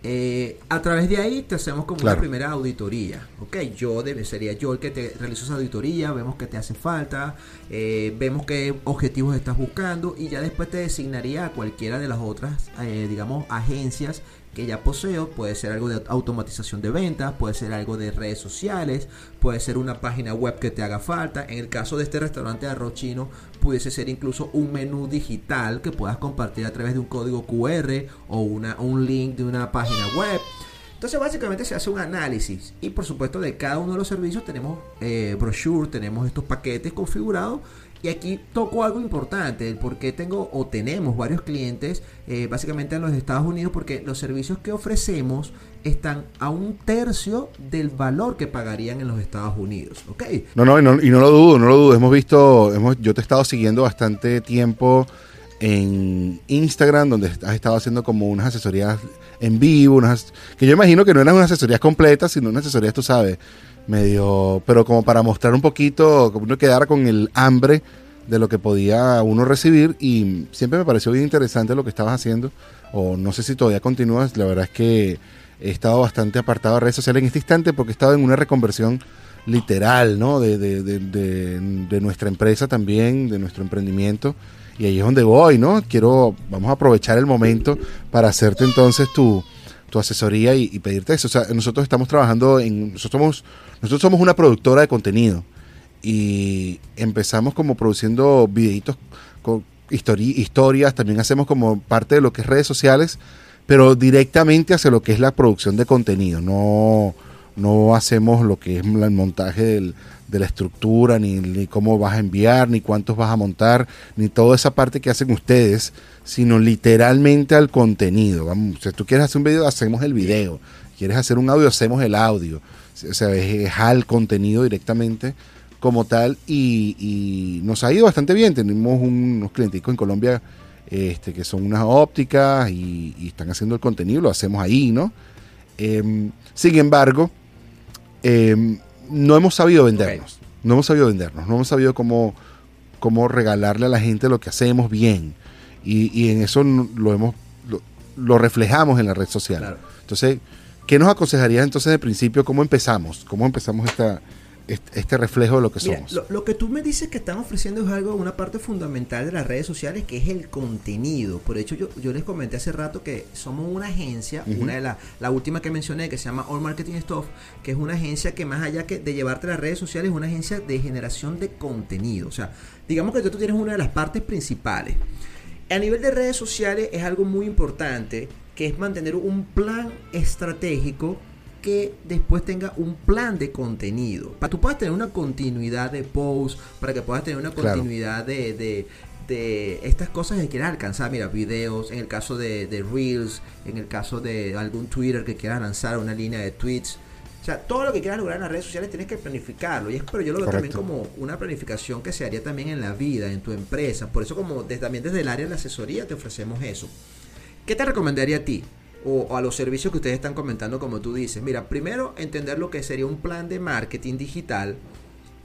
Eh, a través de ahí te hacemos como Claro. una primera auditoría. Ok, yo debe, sería yo el que te realizo esa auditoría, vemos qué te hace falta, eh, vemos qué objetivos estás buscando y ya después te designaría a cualquiera de las otras, eh, digamos, agencias que ya poseo. Puede ser algo de automatización de ventas, puede ser algo de redes sociales, puede ser una página web que te haga falta. En el caso de este restaurante de arroz chino, pudiese ser incluso un menú digital que puedas compartir a través de un código QR o una, un link de una página web. Entonces básicamente se hace un análisis y por supuesto de cada uno de los servicios tenemos eh, brochure, tenemos estos paquetes configurados y aquí toco algo importante, el por qué tengo o tenemos varios clientes eh, básicamente en los Estados Unidos porque los servicios que ofrecemos están a un tercio del valor que pagarían en los Estados Unidos, ¿ok? No, no, y no, y no lo dudo, no lo dudo. Hemos visto, hemos, yo te he estado siguiendo bastante tiempo en Instagram, donde has estado haciendo como unas asesorías en vivo, unas, que yo imagino que no eran unas asesorías completas, sino unas asesorías, tú sabes, medio, pero como para mostrar un poquito, como uno quedara con el hambre de lo que podía uno recibir y siempre me pareció bien interesante lo que estabas haciendo, o no sé si todavía continúas, la verdad es que he estado bastante apartado de redes sociales en este instante porque he estado en una reconversión literal, ¿no? De, de, de, de- nuestra empresa también, de nuestro emprendimiento. Y ahí es donde voy, ¿no? Quiero, vamos a aprovechar el momento para hacerte entonces tu, tu asesoría y, pedirte eso. O sea, nosotros estamos trabajando en, nosotros somos, nosotros somos una productora de contenido y empezamos como produciendo videitos con histori- historias, también hacemos como parte de lo que es redes sociales, pero directamente hacia lo que es la producción de contenido, no, no hacemos lo que es el montaje del- de la estructura, ni, ni cómo vas a enviar, ni cuántos vas a montar, ni toda esa parte que hacen ustedes, sino literalmente al contenido. Vamos, si tú quieres hacer un video, hacemos el video. Quieres hacer un audio, hacemos el audio. O sea, es, al contenido directamente como tal y, nos ha ido bastante bien. Tenemos un- unos clienticos en Colombia este, que son unas ópticas y, y están haciendo el contenido, lo hacemos ahí, ¿no? Em, sin embargo, em, no hemos sabido vendernos. No hemos sabido vendernos, no hemos sabido cómo, cómo regalarle a la gente lo que hacemos bien. Y, y en eso lo hemos lo, lo reflejamos en la red social. Claro. Entonces, ¿qué nos aconsejarías entonces de principio? ¿Cómo empezamos? ¿Cómo empezamos esta, este, reflejo de lo que Mira, somos? lo, lo que tú me dices que están ofreciendo es algo, una parte fundamental de las redes sociales, que es el contenido. Por hecho, yo, yo les comenté hace rato que somos una agencia, una de las, la última que mencioné, que se llama All Marketing Stuff, que es una agencia que más allá que de llevarte las redes sociales, es una agencia de generación de contenido. O sea, digamos que tú tienes una de las partes principales. A nivel de redes sociales es algo muy importante, que es mantener un plan estratégico que después tenga un plan de contenido. Para que tú puedas tener una continuidad de posts, para que puedas tener una Claro. continuidad de, de, de estas cosas que quieras alcanzar. Mira, videos, en el caso de, de Reels, en el caso de algún Twitter que quieras lanzar, una línea de tweets. O sea, todo lo que quieras lograr en las redes sociales tienes que planificarlo. Y es, pero yo lo veo también como una planificación que se haría también en la vida, en tu empresa. Por eso como de- también desde el área de la asesoría te ofrecemos eso. ¿Qué te recomendaría a ti? O, o a los servicios que ustedes están comentando, como tú dices. Mira, primero entender lo que sería un plan de marketing digital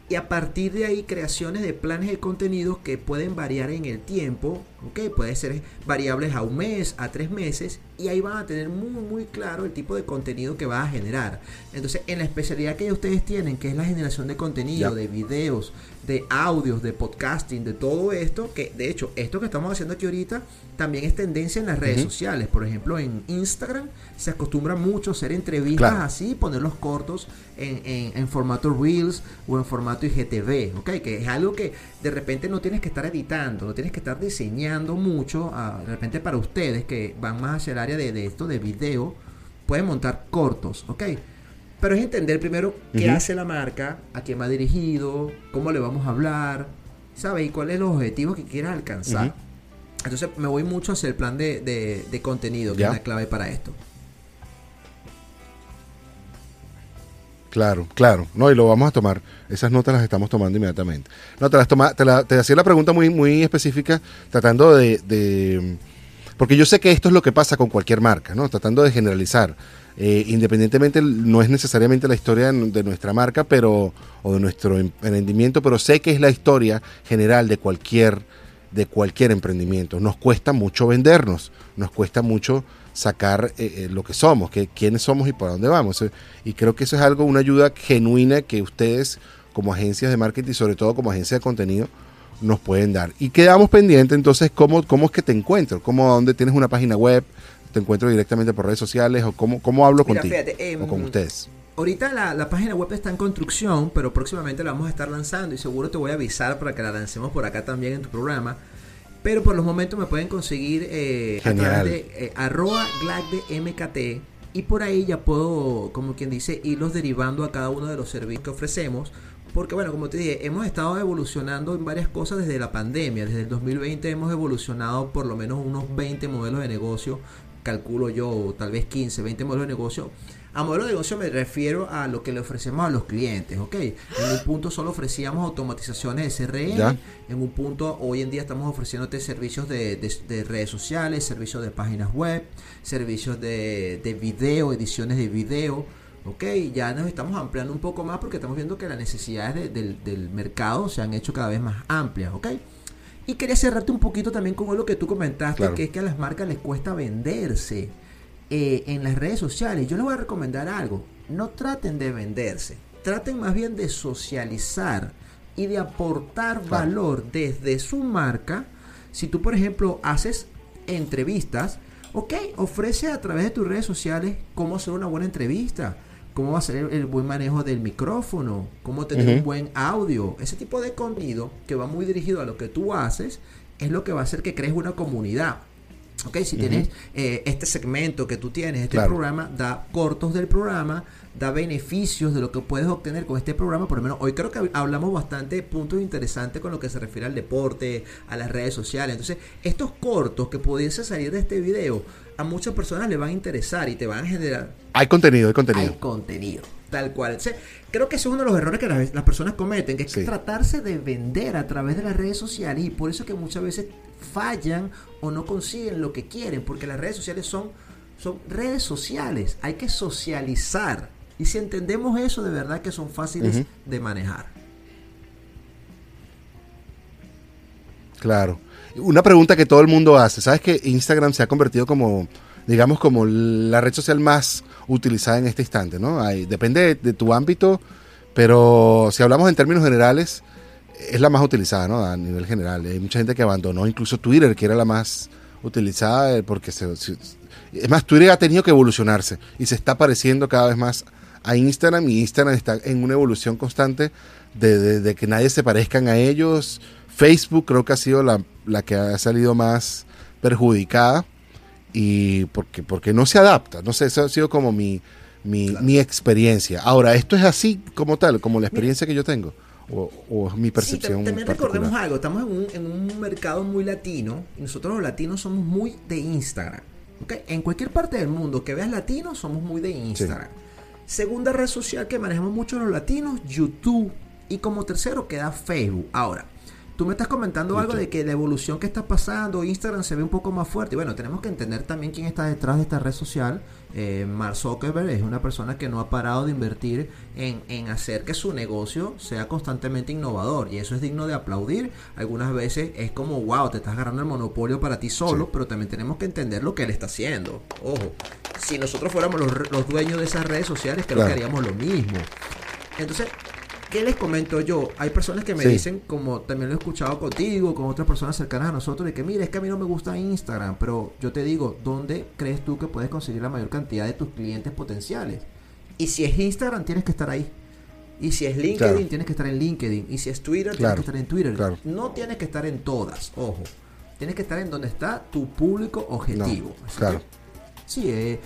y a partir de ahí creaciones de planes de contenidos que pueden variar en el tiempo, ¿ok? Puede ser variables a un mes, a tres meses y ahí van a tener muy muy claro el tipo de contenido que va a generar. Entonces, en la especialidad que ustedes tienen, que es la generación de contenido, Ya. de videos, de audios, de podcasting, de todo esto, que de hecho esto que estamos haciendo aquí ahorita también es tendencia en las redes sociales. Por ejemplo, en Instagram se acostumbra mucho hacer entrevistas Claro. así, ponerlos cortos en, en- en formato Reels o en formato IGTV, ¿ok? Que es algo que de repente no tienes que estar editando, no tienes que estar diseñando mucho, ah, de repente para ustedes que van más hacia el área de, de esto de video, pueden montar cortos, ¿ok? Pero es entender primero qué hace la marca, a quién va dirigido, cómo le vamos a hablar, ¿sabes? Y cuáles son los objetivos que quieras alcanzar. Entonces me voy mucho hacia el plan de, de- de contenido, que es la clave para esto. Claro, claro. No, y lo vamos a tomar. Esas notas las estamos tomando inmediatamente. No, te las toma, te, la- te hacía la pregunta muy, muy específica, tratando de, de- Porque yo sé que esto es lo que pasa con cualquier marca, ¿no? Tratando de generalizar. Eh, independientemente, no es necesariamente la historia de, nuestra marca, pero. o de nuestro emprendimiento, pero sé que es la historia general de cualquier de cualquier emprendimiento. Nos cuesta mucho vendernos, nos cuesta mucho sacar eh, eh, lo que somos, que, quiénes somos y por dónde vamos. Y creo que eso es algo, una ayuda genuina que ustedes como agencias de marketing y sobre todo como agencia de contenido nos pueden dar. Y quedamos pendientes entonces cómo, cómo es que te encuentro, cómo, dónde tienes una página web, te encuentro directamente por redes sociales o cómo, cómo hablo Mira, contigo fíjate, em, o con ustedes. Ahorita la, la página web está en construcción, pero próximamente la vamos a estar lanzando y seguro te voy a avisar para que la lancemos por acá también en tu programa. Pero por los momentos me pueden conseguir eh, a través de eh, arroba y por ahí ya puedo, como quien dice, irlos derivando a cada uno de los servicios que ofrecemos. Porque bueno, como te dije, hemos estado evolucionando en varias cosas desde la pandemia. Desde el 2020 hemos evolucionado por lo menos unos 20 modelos de negocio, calculo yo, tal vez 15, 20 modelos de negocio. A modelo de negocio me refiero a lo que le ofrecemos a los clientes, ¿ok? En un punto solo ofrecíamos automatizaciones de CRM, Ya. en un punto hoy en día estamos ofreciéndote servicios de, de- de redes sociales, servicios de páginas web, servicios de, de video, ediciones de video, ¿ok? Ya nos estamos ampliando un poco más porque estamos viendo que las necesidades de- del, del mercado se han hecho cada vez más amplias, ¿ok? Y quería cerrarte un poquito también con lo que tú comentaste, Claro. que es que a las marcas les cuesta venderse eh, en las redes sociales. Yo les voy a recomendar algo. No traten de venderse. Traten más bien de socializar y de aportar Claro. valor desde su marca. Si tú, por ejemplo, haces entrevistas, ok, ofrece a través de tus redes sociales cómo hacer una buena entrevista, cómo va a ser el, el buen manejo del micrófono, cómo tener un buen audio. Ese tipo de contenido que va muy dirigido a lo que tú haces es lo que va a hacer que crees una comunidad. Ok, si tienes eh, este segmento que tú tienes, este Claro. programa, da cortos del programa, da beneficios de lo que puedes obtener con este programa. Por lo menos hoy creo que hablamos bastante de puntos interesantes con lo que se refiere al deporte, a las redes sociales. Entonces, estos cortos que pudiese salir de este video, a muchas personas les van a interesar y te van a generar Hay contenido, hay contenido. hay contenido. Tal cual. Entonces, creo que ese es uno de los errores que las, las personas cometen, que es Sí. tratarse de vender a través de las redes sociales y por eso que muchas veces fallan o no consiguen lo que quieren, porque las redes sociales son, son redes sociales, hay que socializar. Y si entendemos eso, de verdad que son fáciles de manejar. Claro. Una pregunta que todo el mundo hace. ¿Sabes que Instagram se ha convertido como, digamos, como la red social más utilizada en este instante, ¿no? Hay, depende de, de tu ámbito, pero si hablamos en términos generales, es la más utilizada, ¿no? A nivel general. Hay mucha gente que abandonó incluso Twitter, que era la más utilizada, eh, porque se, se- es más, Twitter ha tenido que evolucionarse y se está pareciendo cada vez más a Instagram y Instagram está en una evolución constante de, de- de que nadie se parezcan a ellos. Facebook creo que ha sido la, la que ha salido más perjudicada y porque, porque no se adapta. No sé, eso ha sido como mi, mi, mi experiencia. Ahora, ¿esto es así como tal, como la experiencia que yo tengo? ¿O, o es mi percepción? tam- también particular? recordemos algo, estamos en un, en un mercado muy latino y nosotros los latinos somos muy de Instagram. ¿ok? En cualquier parte del mundo que veas latino, somos muy de Instagram. Segunda red social que manejamos mucho los latinos, YouTube. Y como tercero queda Facebook. Ahora, tú me estás comentando algo de que la evolución que está pasando, Instagram se ve un poco más fuerte. Y bueno, tenemos que entender también quién está detrás de esta red social. Eh, Mark Zuckerberg es una persona que no ha parado de invertir en, en hacer que su negocio sea constantemente innovador. Y eso es digno de aplaudir. Algunas veces es como, wow, te estás agarrando el monopolio para ti solo, Sí. pero también tenemos que entender lo que él está haciendo. Ojo, si nosotros fuéramos los, los dueños de esas redes sociales, creo Claro. que haríamos lo mismo. Entonces, ¿qué les comento yo? Hay personas que me Sí. dicen, como también lo he escuchado contigo, con otras personas cercanas a nosotros, de que mira, es que a mí no me gusta Instagram, pero yo te digo, ¿dónde crees tú que puedes conseguir la mayor cantidad de tus clientes potenciales? Y si es Instagram, tienes que estar ahí. Y si es LinkedIn, Claro. tienes que estar en LinkedIn. Y si es Twitter, tienes que estar en Twitter. claro. No tienes que estar en todas, ojo. Tienes que estar en donde está tu público objetivo. No, claro. que, sí, eh,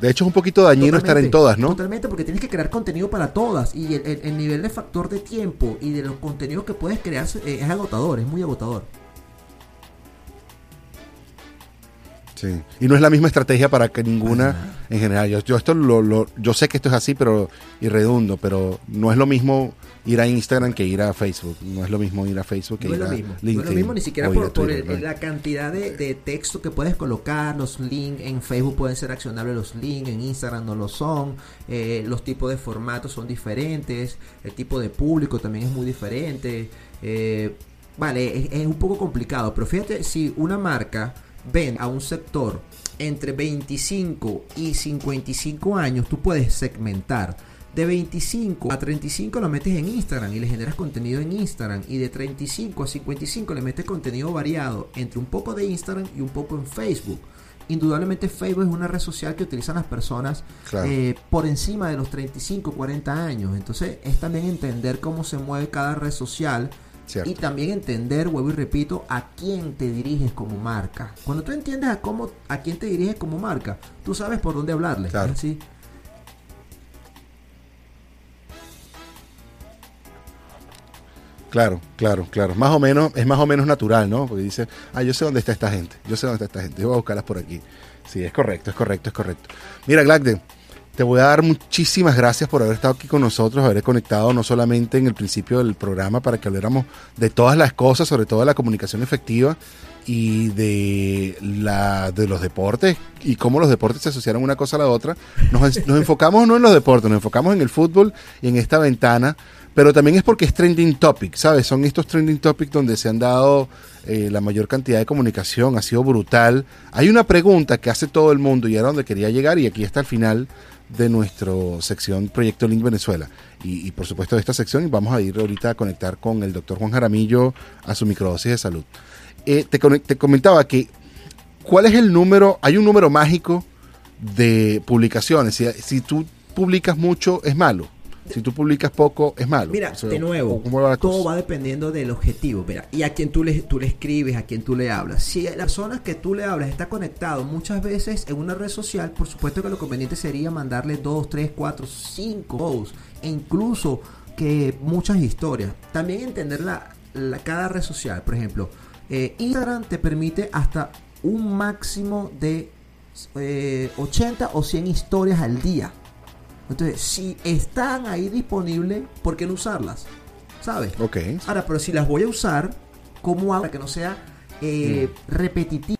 De hecho, es un poquito dañino estar en todas, ¿no? Totalmente, porque tienes que crear contenido para todas. Y el, el- el nivel de factor de tiempo y de los contenidos que puedes crear eh, es agotador, es muy agotador. Sí. Y no es la misma estrategia para que ninguna en general. Yo, yo esto lo, lo- yo sé que esto es así, pero y redundo, pero no es lo mismo ir a Instagram que ir a Facebook. No es lo mismo ir a Facebook que No ir a mismo. No es lo mismo ni siquiera por, el- la cantidad de, de texto que puedes colocar, los links en Facebook pueden ser accionables los links, en Instagram no lo son, eh, los tipos de formatos son diferentes, el tipo de público también es muy diferente. eh, vale, es, es un poco complicado, pero fíjate, si una marca vende a un sector entre 25 y 55 años, tú puedes segmentar. De 25 a 35 lo metes en Instagram y le generas contenido en Instagram. Y de 35 a 55 le metes contenido variado entre un poco de Instagram y un poco en Facebook. Indudablemente Facebook es una red social que utilizan las personas Claro. eh, por encima de los 35, 40 años. Entonces es también entender cómo se mueve cada red social Cierto. y también entender, vuelvo y repito, a quién te diriges como marca. Cuando tú entiendes a cómo, a quién te diriges como marca, tú sabes por dónde hablarle. Claro. ¿es Claro, claro, claro. Más o menos, es más o menos natural, ¿no? Porque dice, ah, yo sé dónde está esta gente, yo sé dónde está esta gente, yo voy a buscarlas por aquí. Sí, es correcto, es correcto, es correcto. Mira, Glagde, te voy a dar muchísimas gracias por haber estado aquí con nosotros, haber conectado no solamente en el principio del programa para que habláramos de todas las cosas, sobre todo de la comunicación efectiva y de la de los deportes y cómo los deportes se asociaron una cosa a la otra. Nos, nos enfocamos no en los deportes, nos enfocamos en el fútbol y en esta ventana, pero también es porque es trending topic, ¿sabes? Son estos trending topics donde se han dado eh, la mayor cantidad de comunicación, ha sido brutal. Hay una pregunta que hace todo el mundo y era donde quería llegar y aquí está el final de nuestra sección Proyecto Link Venezuela. Y, por supuesto de esta sección vamos a ir ahorita a conectar con el doctor Juan Jaramillo a su microdosis de salud. Eh, te, te comentaba que, ¿cuál es el número? Hay un número mágico de publicaciones. Si, si tú publicas mucho, es malo. Si tú publicas poco, es malo. Mira, O sea, de nuevo, ¿cómo va la todo cosa? va dependiendo del objetivo. Mira, y a quien tú le, tú le escribes, a quien tú le hablas. Si la persona que tú le hablas está conectado muchas veces en una red social, por supuesto que lo conveniente sería mandarle dos, tres, cuatro, cinco posts, e incluso que muchas historias. También entender la, la- cada red social. Por ejemplo, eh, Instagram te permite hasta un máximo de eh, 80 o 100 historias al día. Entonces, si están ahí disponibles, ¿por qué no usarlas? ¿Sabes? Ok. Ahora, pero si las voy a usar, ¿cómo hago para que no sea eh, repetitivo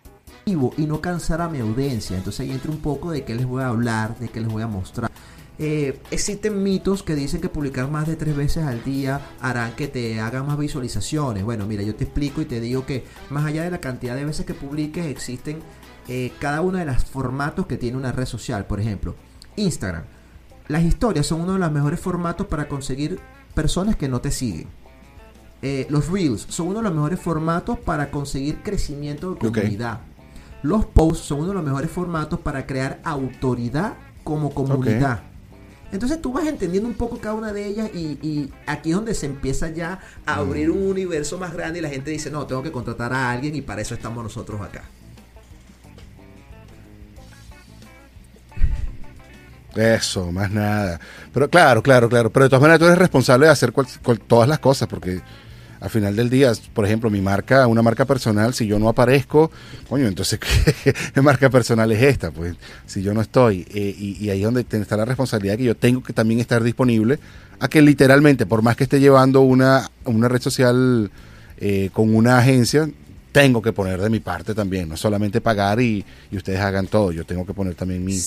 y no cansar a mi audiencia? Entonces ahí entra un poco de qué les voy a hablar, de qué les voy a mostrar. Eh, existen mitos que dicen que publicar más de tres veces al día harán que te hagan más visualizaciones. Bueno, mira, yo te explico y te digo que más allá de la cantidad de veces que publiques, existen eh, cada uno de los formatos que tiene una red social. Por ejemplo, Instagram. Las historias son uno de los mejores formatos para conseguir personas que no te siguen. Eh, los Reels son uno de los mejores formatos para conseguir crecimiento de comunidad. Los posts son uno de los mejores formatos para crear autoridad como comunidad. Entonces tú vas entendiendo un poco cada una de ellas y, y aquí es donde se empieza ya a abrir un universo más grande y la gente dice, no, tengo que contratar a alguien y para eso estamos nosotros acá. Eso, más nada. Pero claro, claro, claro. Pero de todas maneras tú eres responsable de hacer todas las cosas, porque al final del día, por ejemplo, mi marca, una marca personal, si yo no aparezco, coño, entonces, *laughs* ¿qué, marca personal es esta? Pues si yo no estoy. eh, y, y ahí es donde está la responsabilidad que yo tengo que también estar disponible a que literalmente, por más que esté llevando una, una red social eh, con una agencia, tengo que poner de mi parte también, no solamente pagar y, y ustedes hagan todo, yo tengo que poner también mi,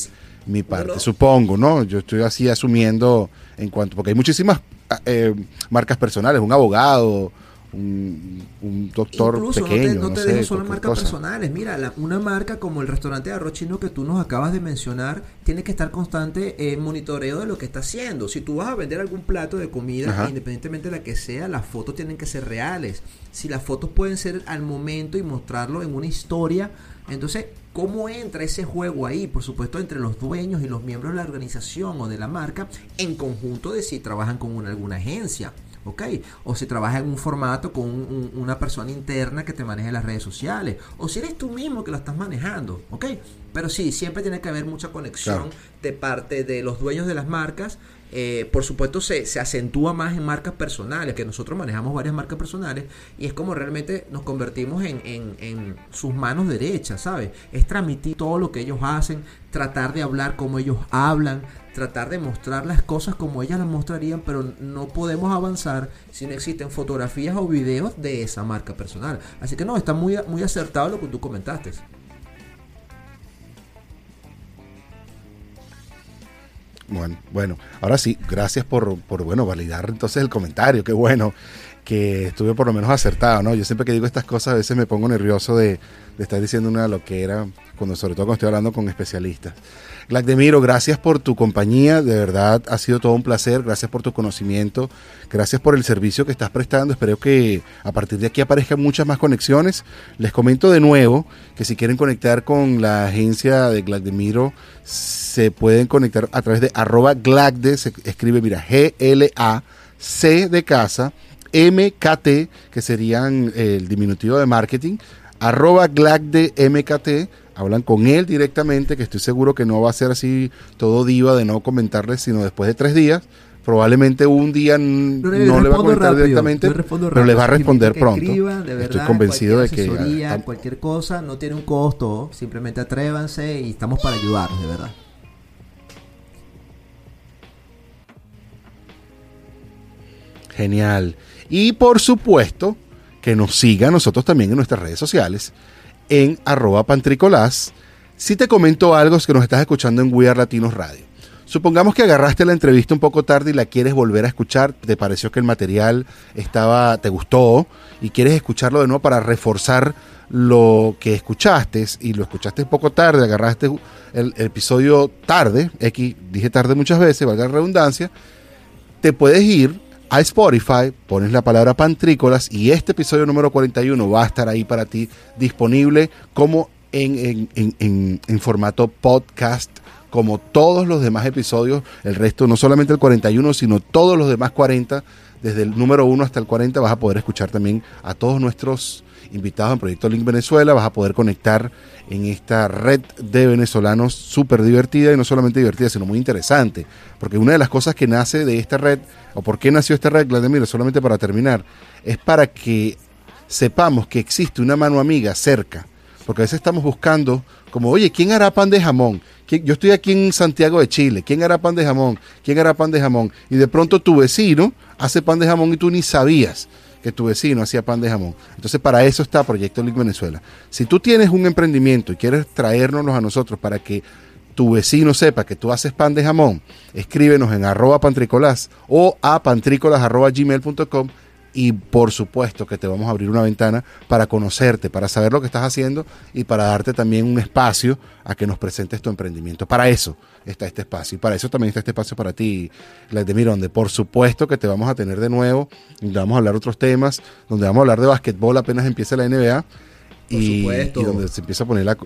mi parte, Bueno. supongo, ¿no? Yo estoy así asumiendo en cuanto, porque hay muchísimas ah, eh, marcas personales, un abogado, un, un doctor Incluso pequeño, no te, no no te sé, dejes solo en marcas cosa. personales. Mira, la- una marca como el restaurante de arroz chino que tú nos acabas de mencionar tiene que estar constante en monitoreo de lo que está haciendo. Si tú vas a vender algún plato de comida, Ajá. independientemente de la que sea, las fotos tienen que ser reales. Si las fotos pueden ser al momento y mostrarlo en una historia, entonces, ¿cómo entra ese juego ahí? Por supuesto, entre los dueños y los miembros de la organización o de la marca, en conjunto de si trabajan con una- alguna agencia. ¿ok? O si trabajas en un formato con un- un- una persona interna que te maneje las redes sociales, o si eres tú mismo que lo estás manejando, ¿ok? Pero sí, siempre tiene que haber mucha conexión Claro. de parte de los dueños de las marcas. Eh, por supuesto, se, se acentúa más en marcas personales, que nosotros manejamos varias marcas personales, y es como realmente nos convertimos en, en- en sus manos derechas, ¿sabes? Es transmitir todo lo que ellos hacen, tratar de hablar como ellos hablan, tratar de mostrar las cosas como ellas las mostrarían, pero no podemos avanzar si no existen fotografías o videos de esa marca personal. Así que no, está muy, muy acertado lo que tú comentaste. Bueno, bueno, ahora sí, gracias por, por, bueno, validar entonces el comentario, qué bueno que estuve por lo menos acertado, ¿no? Yo siempre que digo estas cosas a veces me pongo nervioso de, de estar diciendo una loquera, cuando, sobre todo cuando estoy hablando con especialistas. Glacdemiro, gracias por tu compañía, de verdad ha sido todo un placer, gracias por tu conocimiento, gracias por el servicio que estás prestando, espero que a partir de aquí aparezcan muchas más conexiones. Les comento de nuevo que si quieren conectar con la agencia de Glacdemiro, se pueden conectar a través de arroba Glacde, se escribe, mira, G-L-A-C de casa, MKT, que serían el diminutivo de marketing, arroba Glacde MKT, hablan con él directamente, que estoy seguro que no va a ser así todo diva de no comentarles, sino después de tres días. Probablemente un día no, le le va a comentar rápido, directamente, no pero les va a responder pronto. Estoy convencido de que... asesoría, cualquier cosa no tiene un costo, simplemente atrévanse y estamos para ayudarlos, de verdad. Genial. Y por supuesto que nos siga a nosotros también en nuestras redes sociales, en arroba pantricolás. Si te comento algo es que nos estás escuchando en We Are Latinos Radio. Supongamos que agarraste la entrevista un poco tarde y la quieres volver a escuchar, te pareció que el material estaba, te gustó y quieres escucharlo de nuevo para reforzar lo que escuchaste y lo escuchaste un poco tarde, agarraste el, el episodio tarde, X, dije tarde muchas veces, valga la redundancia, te puedes ir a Spotify, pones la palabra pantrícolas y este episodio número 41 va a estar ahí para ti disponible como en, en- en- en- formato podcast, como todos los demás episodios, el resto, no solamente el 41, sino todos los demás 40, desde el número 1 hasta el 40, vas a poder escuchar también a todos nuestros invitados en Proyecto Link Venezuela, vas a poder conectar en esta red de venezolanos súper divertida y no solamente divertida, sino muy interesante, porque una de las cosas que nace de esta red, o por qué nació esta red, Vladimir, solamente para terminar, es para que sepamos que existe una mano amiga cerca, porque a veces estamos buscando como, oye, ¿quién hará pan de jamón? ¿Quién- Yo estoy aquí en Santiago de Chile, ¿quién hará pan de jamón? ¿Quién hará pan de jamón? Y de pronto tu vecino hace pan de jamón y tú ni sabías que tu vecino hacía pan de jamón. Entonces para eso está Proyecto Link Venezuela. Si tú tienes un emprendimiento y quieres traérnoslos a nosotros para que tu vecino sepa que tú haces pan de jamón, escríbenos en arroba pantricolás o a pantricolas arroba gmail.com y por supuesto que te vamos a abrir una ventana para conocerte, para saber lo que estás haciendo y para darte también un espacio a que nos presentes tu emprendimiento. Para eso está este espacio y para eso también está este espacio para ti, Vladimir, donde por supuesto que te vamos a tener de nuevo, donde vamos a hablar otros temas, donde vamos a hablar de basquetbol apenas empiece la NBA y, supuesto. y donde se empieza a poner la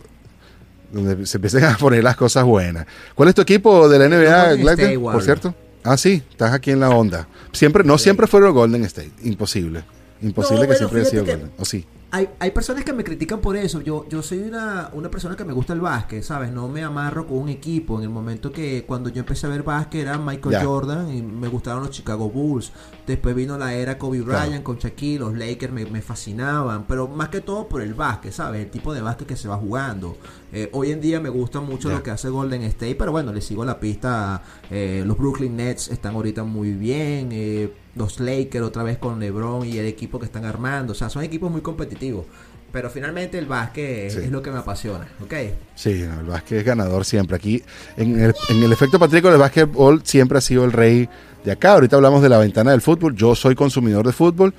donde se empiecen a poner las cosas buenas. ¿Cuál es tu equipo de la NBA, Gladden, por cierto? Ah, sí, estás aquí en la onda. Siempre, no siempre fueron Golden State, imposible. Imposible No, que siempre haya sido Golden. ¿O sí? hay, hay personas que me critican por eso. Yo, yo soy una, una persona que me gusta el básquet, ¿sabes? No me amarro con un equipo. En el momento que cuando yo empecé a ver básquet era Michael. Jordan y me gustaron los Chicago Bulls. Después vino la era Kobe Claro. Bryant con Shaquille, los Lakers me, me fascinaban. Pero más que todo por el básquet, ¿sabes? El tipo de básquet que se va jugando. Eh, hoy en día me gusta mucho lo que hace Golden State, pero bueno, le sigo la pista. eh, los Brooklyn Nets están ahorita muy bien. eh, los Lakers otra vez con LeBron y el equipo que están armando. O sea, son equipos muy competitivos. Pero finalmente el básquet Sí. es lo que me apasiona, ¿ok? Sí, no, el básquet es ganador siempre. Aquí, en el, en el efecto Patrico, el básquetbol siempre ha sido el rey de acá. Ahorita hablamos de la ventana del fútbol. Yo soy consumidor de fútbol.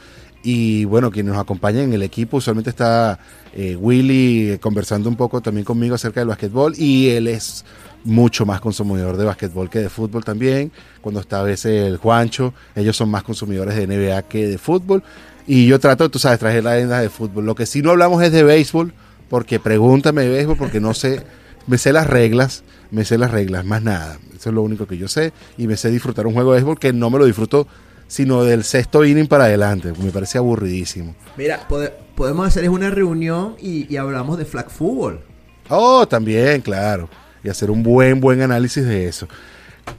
Y bueno, quien nos acompaña en el equipo usualmente está eh, Willy eh, conversando un poco también conmigo acerca del básquetbol. Y él es mucho más consumidor de básquetbol que de fútbol también. Cuando está a veces el Juancho, ellos son más consumidores de NBA que de fútbol. Y yo trato, tú sabes, traer la agenda de fútbol. Lo que sí no hablamos es de béisbol, porque pregúntame de béisbol, porque no sé, me sé las reglas, me sé las reglas, más nada. Eso es lo único que yo sé. Y me sé disfrutar un juego de béisbol que no me lo disfruto sino del sexto inning para adelante. Me parece aburridísimo. Mira, pode- podemos hacer una reunión y, y hablamos de flag football. Oh, también, claro. Y hacer un buen, buen análisis de eso.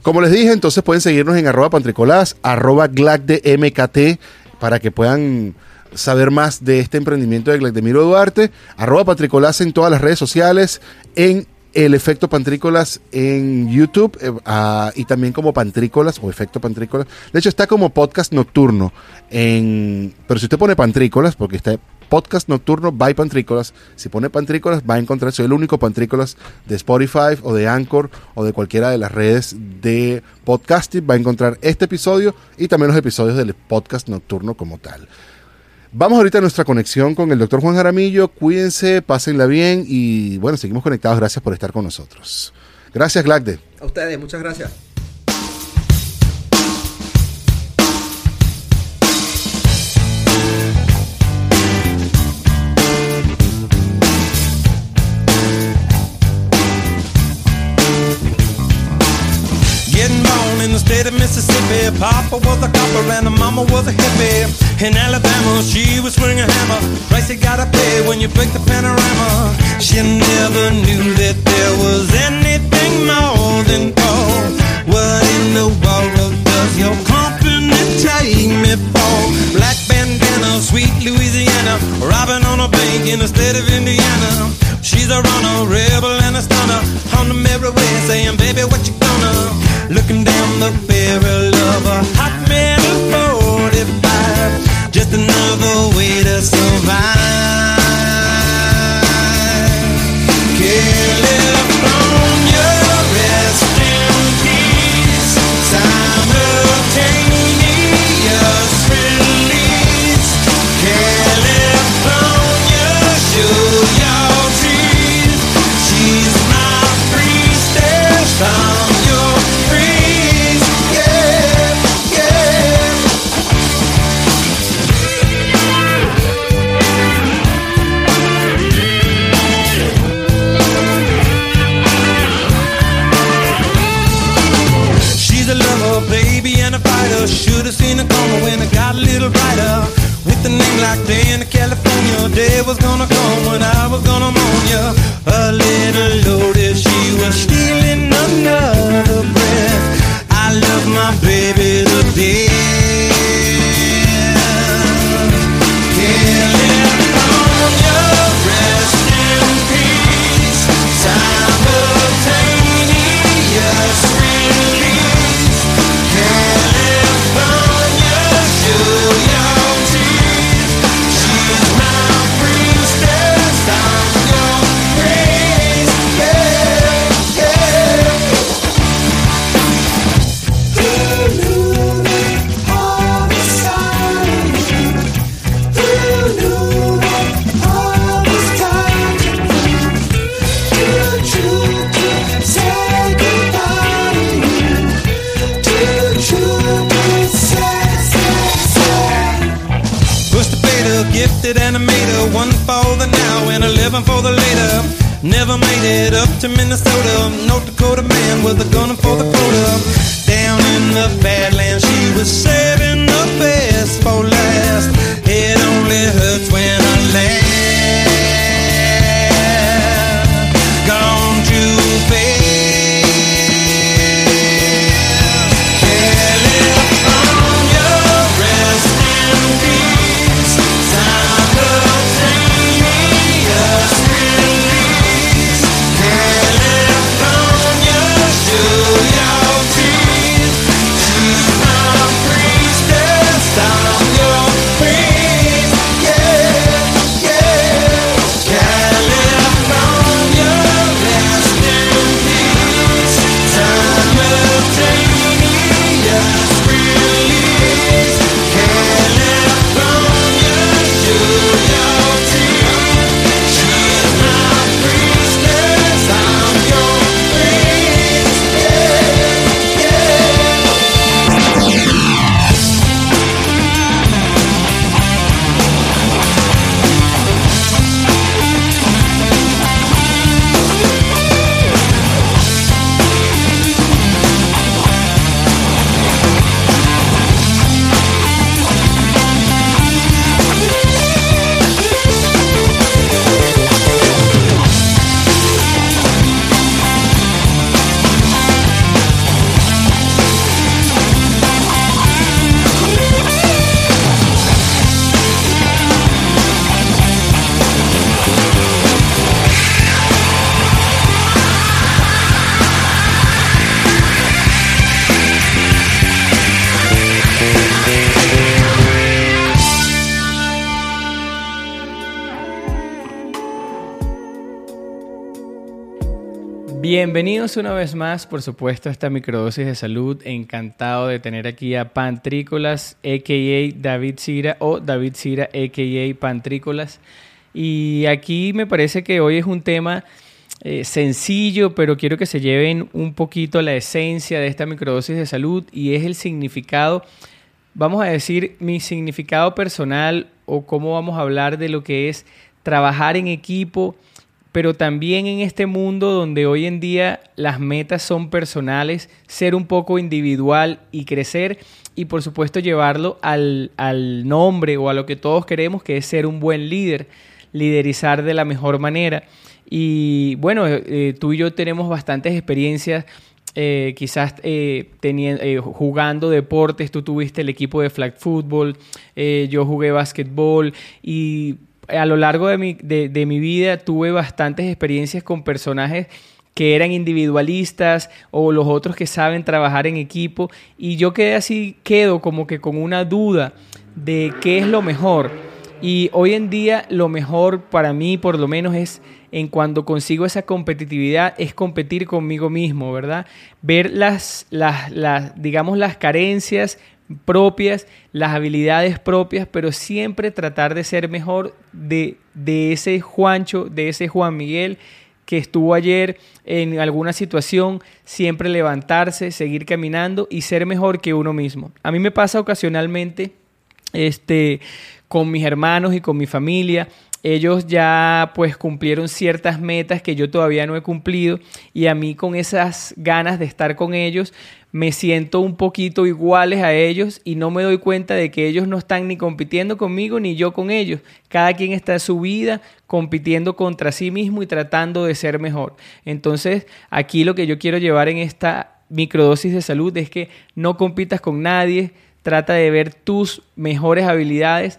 Como les dije, entonces pueden seguirnos en arroba pantricolás, arroba glac de MKT, para que puedan saber más de este emprendimiento de Glacdemiro Duarte, arroba pantricolás en todas las redes sociales, en el efecto pantrícolas en YouTube eh, ah, y también como pantrícolas o efecto pantrícolas. De hecho, está como podcast nocturno. En, pero si usted pone pantrícolas, porque está podcast nocturno by pantrícolas, si pone pantrícolas va a encontrar, soy el único pantrícolas de Spotify o de Anchor o de cualquiera de las redes de podcasting, va a encontrar este episodio y también los episodios del podcast nocturno como tal. Vamos ahorita a nuestra conexión con el doctor Juan Jaramillo. Cuídense, pásenla bien y bueno, seguimos conectados. Gracias por estar con nosotros. Gracias, Glagde. A ustedes, muchas gracias. Papa was a copper and the mama was a hippie. In Alabama, she was swinging a hammer. Price you gotta pay when you break the panorama. She never knew that there was anything more than gold. What in the world does your company take me for? Black bandana, sweet Louisiana. Robbing on a bank in the state of Indiana. She's a runner, rebel and a stunner. On the merry way, saying, baby, what you gonna? Looking down the barrel of a hot metal 45. Just another way to survive. Day was gonna come when I Bienvenidos una vez más, por supuesto, a esta microdosis de salud. Encantado de tener aquí a Pantrícolas, a.k.a. David Cira o David Cira, a.k.a. Pantrícolas. Y aquí me parece que hoy es un tema eh, sencillo, pero quiero que se lleven un poquito la esencia de esta microdosis de salud y es el significado, vamos a decir, mi significado personal o cómo vamos a hablar de lo que es trabajar en equipo pero también en este mundo donde hoy en día las metas son personales, ser un poco individual y crecer y por supuesto llevarlo al, nombre o a lo que todos queremos, que es ser un buen líder, liderizar de la mejor manera. Y bueno, eh, tú y yo tenemos bastantes experiencias. Eh, quizás eh, jugando deportes, tú tuviste el equipo de flag football, yo jugué básquetbol y a lo largo de mi, de, mi vida tuve bastantes experiencias con personajes que eran individualistas o los otros que saben trabajar en equipo y yo quedé así, quedo como que con una duda de qué es lo mejor. Y hoy en día lo mejor para mí por lo menos es en cuando consigo esa competitividad es competir conmigo mismo, ¿verdad? Ver las, las, las digamos, las carencias, propias, las habilidades propias, pero siempre tratar de ser mejor de, de ese Juancho, de ese Juan Miguel que estuvo ayer en alguna situación, siempre levantarse, seguir caminando y ser mejor que uno mismo. A mí me pasa ocasionalmente este, con mis hermanos y con mi familia ellos ya pues cumplieron ciertas metas que yo todavía no he cumplido y a mí con esas ganas de estar con ellos me siento un poquito iguales a ellos y no me doy cuenta de que ellos no están ni compitiendo conmigo ni yo con ellos. Cada quien está en su vida compitiendo contra sí mismo y tratando de ser mejor. Entonces aquí lo que yo quiero llevar en esta microdosis de salud es que no compitas con nadie, trata de ver tus mejores habilidades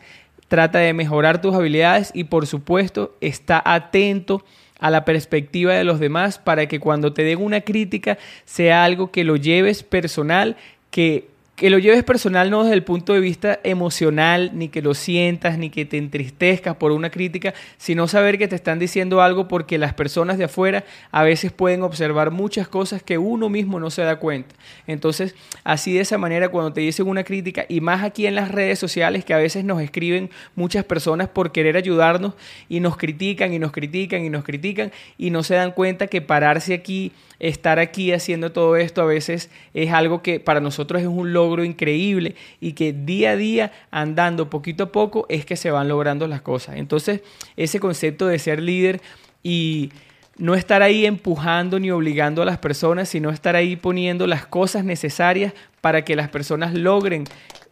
trata de mejorar tus habilidades y por supuesto está atento a la perspectiva de los demás para que cuando te den una crítica sea algo que lo lleves personal, que que lo lleves personal no desde el punto de vista emocional, ni que lo sientas, ni que te entristezcas por una crítica, sino saber que te están diciendo algo porque las personas de afuera a veces pueden observar muchas cosas que uno mismo no se da cuenta. Entonces, así de esa manera, cuando te dicen una crítica, y más aquí en las redes sociales, que a veces nos escriben muchas personas por querer ayudarnos y nos critican y nos critican y nos critican y no se dan cuenta que pararse aquí estar aquí haciendo todo esto a veces es algo que para nosotros es un logro increíble y que día a día, andando poquito a poco, es que se van logrando las cosas. Entonces, ese concepto de ser líder y no estar ahí empujando ni obligando a las personas, sino estar ahí poniendo las cosas necesarias para que las personas logren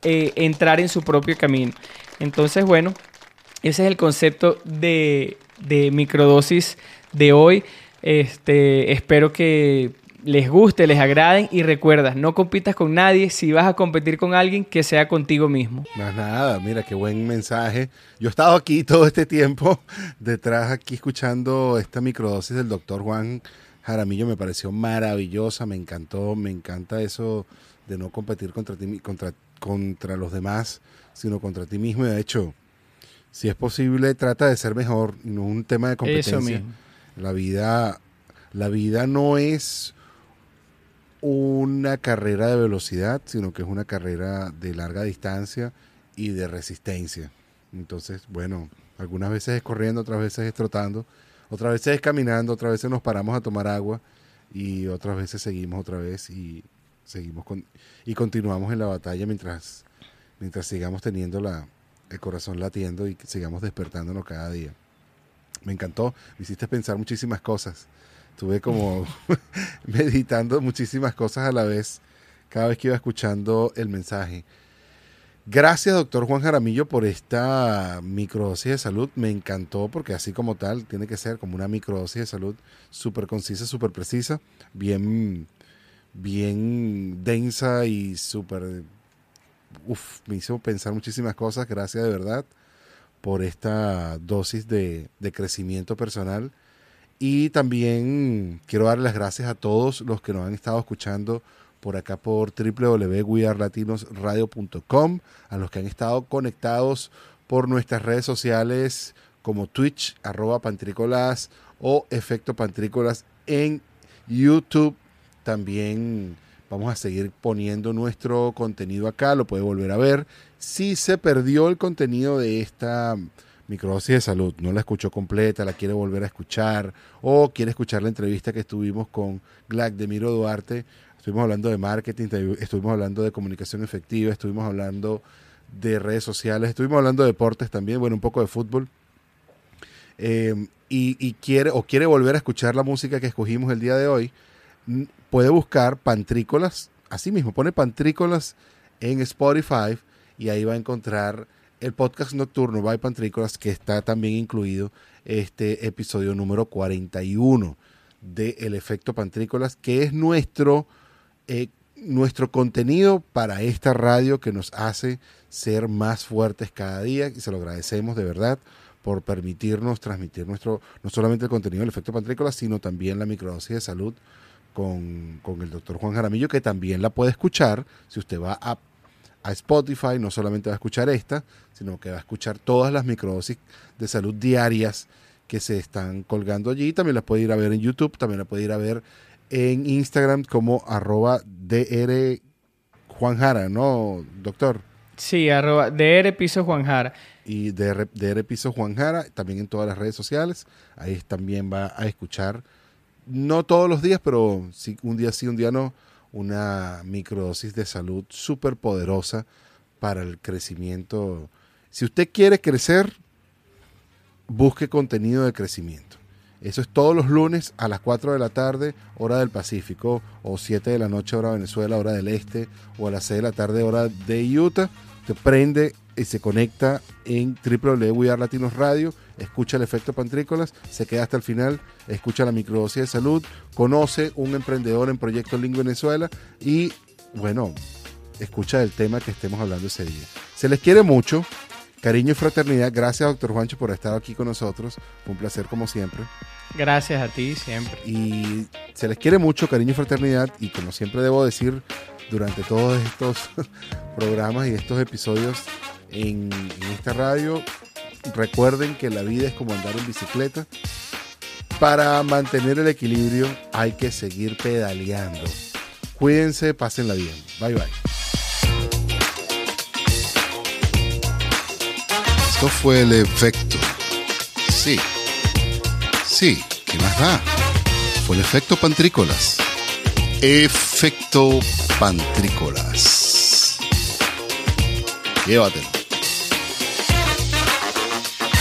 eh, entrar en su propio camino. Entonces, bueno, ese es el concepto de, de microdosis de hoy. Este, espero que les guste, les agraden y recuerda, no compitas con nadie, si vas a competir con alguien, que sea contigo mismo. Más nada, mira qué buen mensaje. Yo he estado aquí todo este tiempo, *laughs* detrás aquí escuchando esta microdosis del doctor Juan Jaramillo, me pareció maravillosa, me encantó, me encanta eso de no competir contra ti, contra, contra los demás, sino contra ti mismo. Y de hecho, si es posible, trata de ser mejor, no un tema de competencia. Eso mismo la vida, la vida no es una carrera de velocidad, sino que es una carrera de larga distancia y de resistencia. Entonces, bueno, algunas veces es corriendo, otras veces es trotando, otras veces es caminando, otras veces nos paramos a tomar agua y otras veces seguimos otra vez y seguimos con, y continuamos en la batalla mientras mientras sigamos teniendo la, el corazón latiendo y sigamos despertándonos cada día me encantó, me hiciste pensar muchísimas cosas. Estuve como *laughs* meditando muchísimas cosas a la vez cada vez que iba escuchando el mensaje. Gracias, doctor Juan Jaramillo, por esta microdosis de salud. Me encantó porque así como tal tiene que ser como una microdosis de salud súper concisa, súper precisa, bien, bien densa y súper... Uf, me hizo pensar muchísimas cosas. Gracias de verdad por esta dosis de, crecimiento personal. Y también quiero dar las gracias a todos los que nos han estado escuchando por acá por www.wearlatinosradio.com, a los que han estado conectados por nuestras redes sociales como Twitch, arroba pantrícolas o efecto pantrícolas en YouTube. También vamos a seguir poniendo nuestro contenido acá, lo puede volver a ver. Si se perdió el contenido de esta microdosis de salud, no la escuchó completa, la quiere volver a escuchar o quiere escuchar la entrevista que estuvimos con Glac de Miro Duarte, estuvimos hablando de marketing, estuvimos hablando de comunicación efectiva, estuvimos hablando de redes sociales, estuvimos hablando de deportes también, bueno, un poco de fútbol. Eh, y, quiere o quiere volver a escuchar la música que escogimos el día de hoy, puede buscar Pantrícolas, así mismo, pone Pantrícolas en Spotify y ahí va a encontrar el podcast nocturno by Pantrícolas que está también incluido este episodio número 41 de El Efecto Pantrícolas, que es nuestro, eh, nuestro contenido para esta radio que nos hace ser más fuertes cada día y se lo agradecemos de verdad por permitirnos transmitir nuestro, no solamente el contenido del efecto pantrícola, sino también la microdosis de salud con, el doctor Juan Jaramillo, que también la puede escuchar si usted va a, a, Spotify, no solamente va a escuchar esta, sino que va a escuchar todas las microdosis de salud diarias que se están colgando allí. También las puede ir a ver en YouTube, también la puede ir a ver en Instagram como arroba DR Juan Jara, ¿no, doctor? Sí, arroba DR Piso Juan Jara. Y DR, DR Piso Juan Jara, también en todas las redes sociales. Ahí también va a escuchar, no todos los días, pero sí, un día sí, un día no, una microdosis de salud súper poderosa para el crecimiento. Si usted quiere crecer, busque contenido de crecimiento. Eso es todos los lunes a las 4 de la tarde, hora del Pacífico, o 7 de la noche, hora de Venezuela, hora del Este, o a las 6 de la tarde, hora de Utah se prende y se conecta en www Latinos Radio, escucha el efecto pantrícolas, se queda hasta el final, escucha la microdosis de salud, conoce un emprendedor en Proyecto Lingua Venezuela y, bueno, escucha el tema que estemos hablando ese día. Se les quiere mucho, cariño y fraternidad. Gracias, doctor Juancho, por estar aquí con nosotros. Fue un placer como siempre. Gracias a ti siempre. Y se les quiere mucho, cariño y fraternidad. Y como siempre debo decir, durante todos estos *laughs* programas y estos episodios en, esta radio. Recuerden que la vida es como andar en bicicleta. Para mantener el equilibrio hay que seguir pedaleando. Cuídense, pásenla bien. Bye bye. Esto fue el efecto. Sí. Sí, ¿qué más da? Fue el efecto pantrícolas. Efecto pantrícolas. Llévatelo.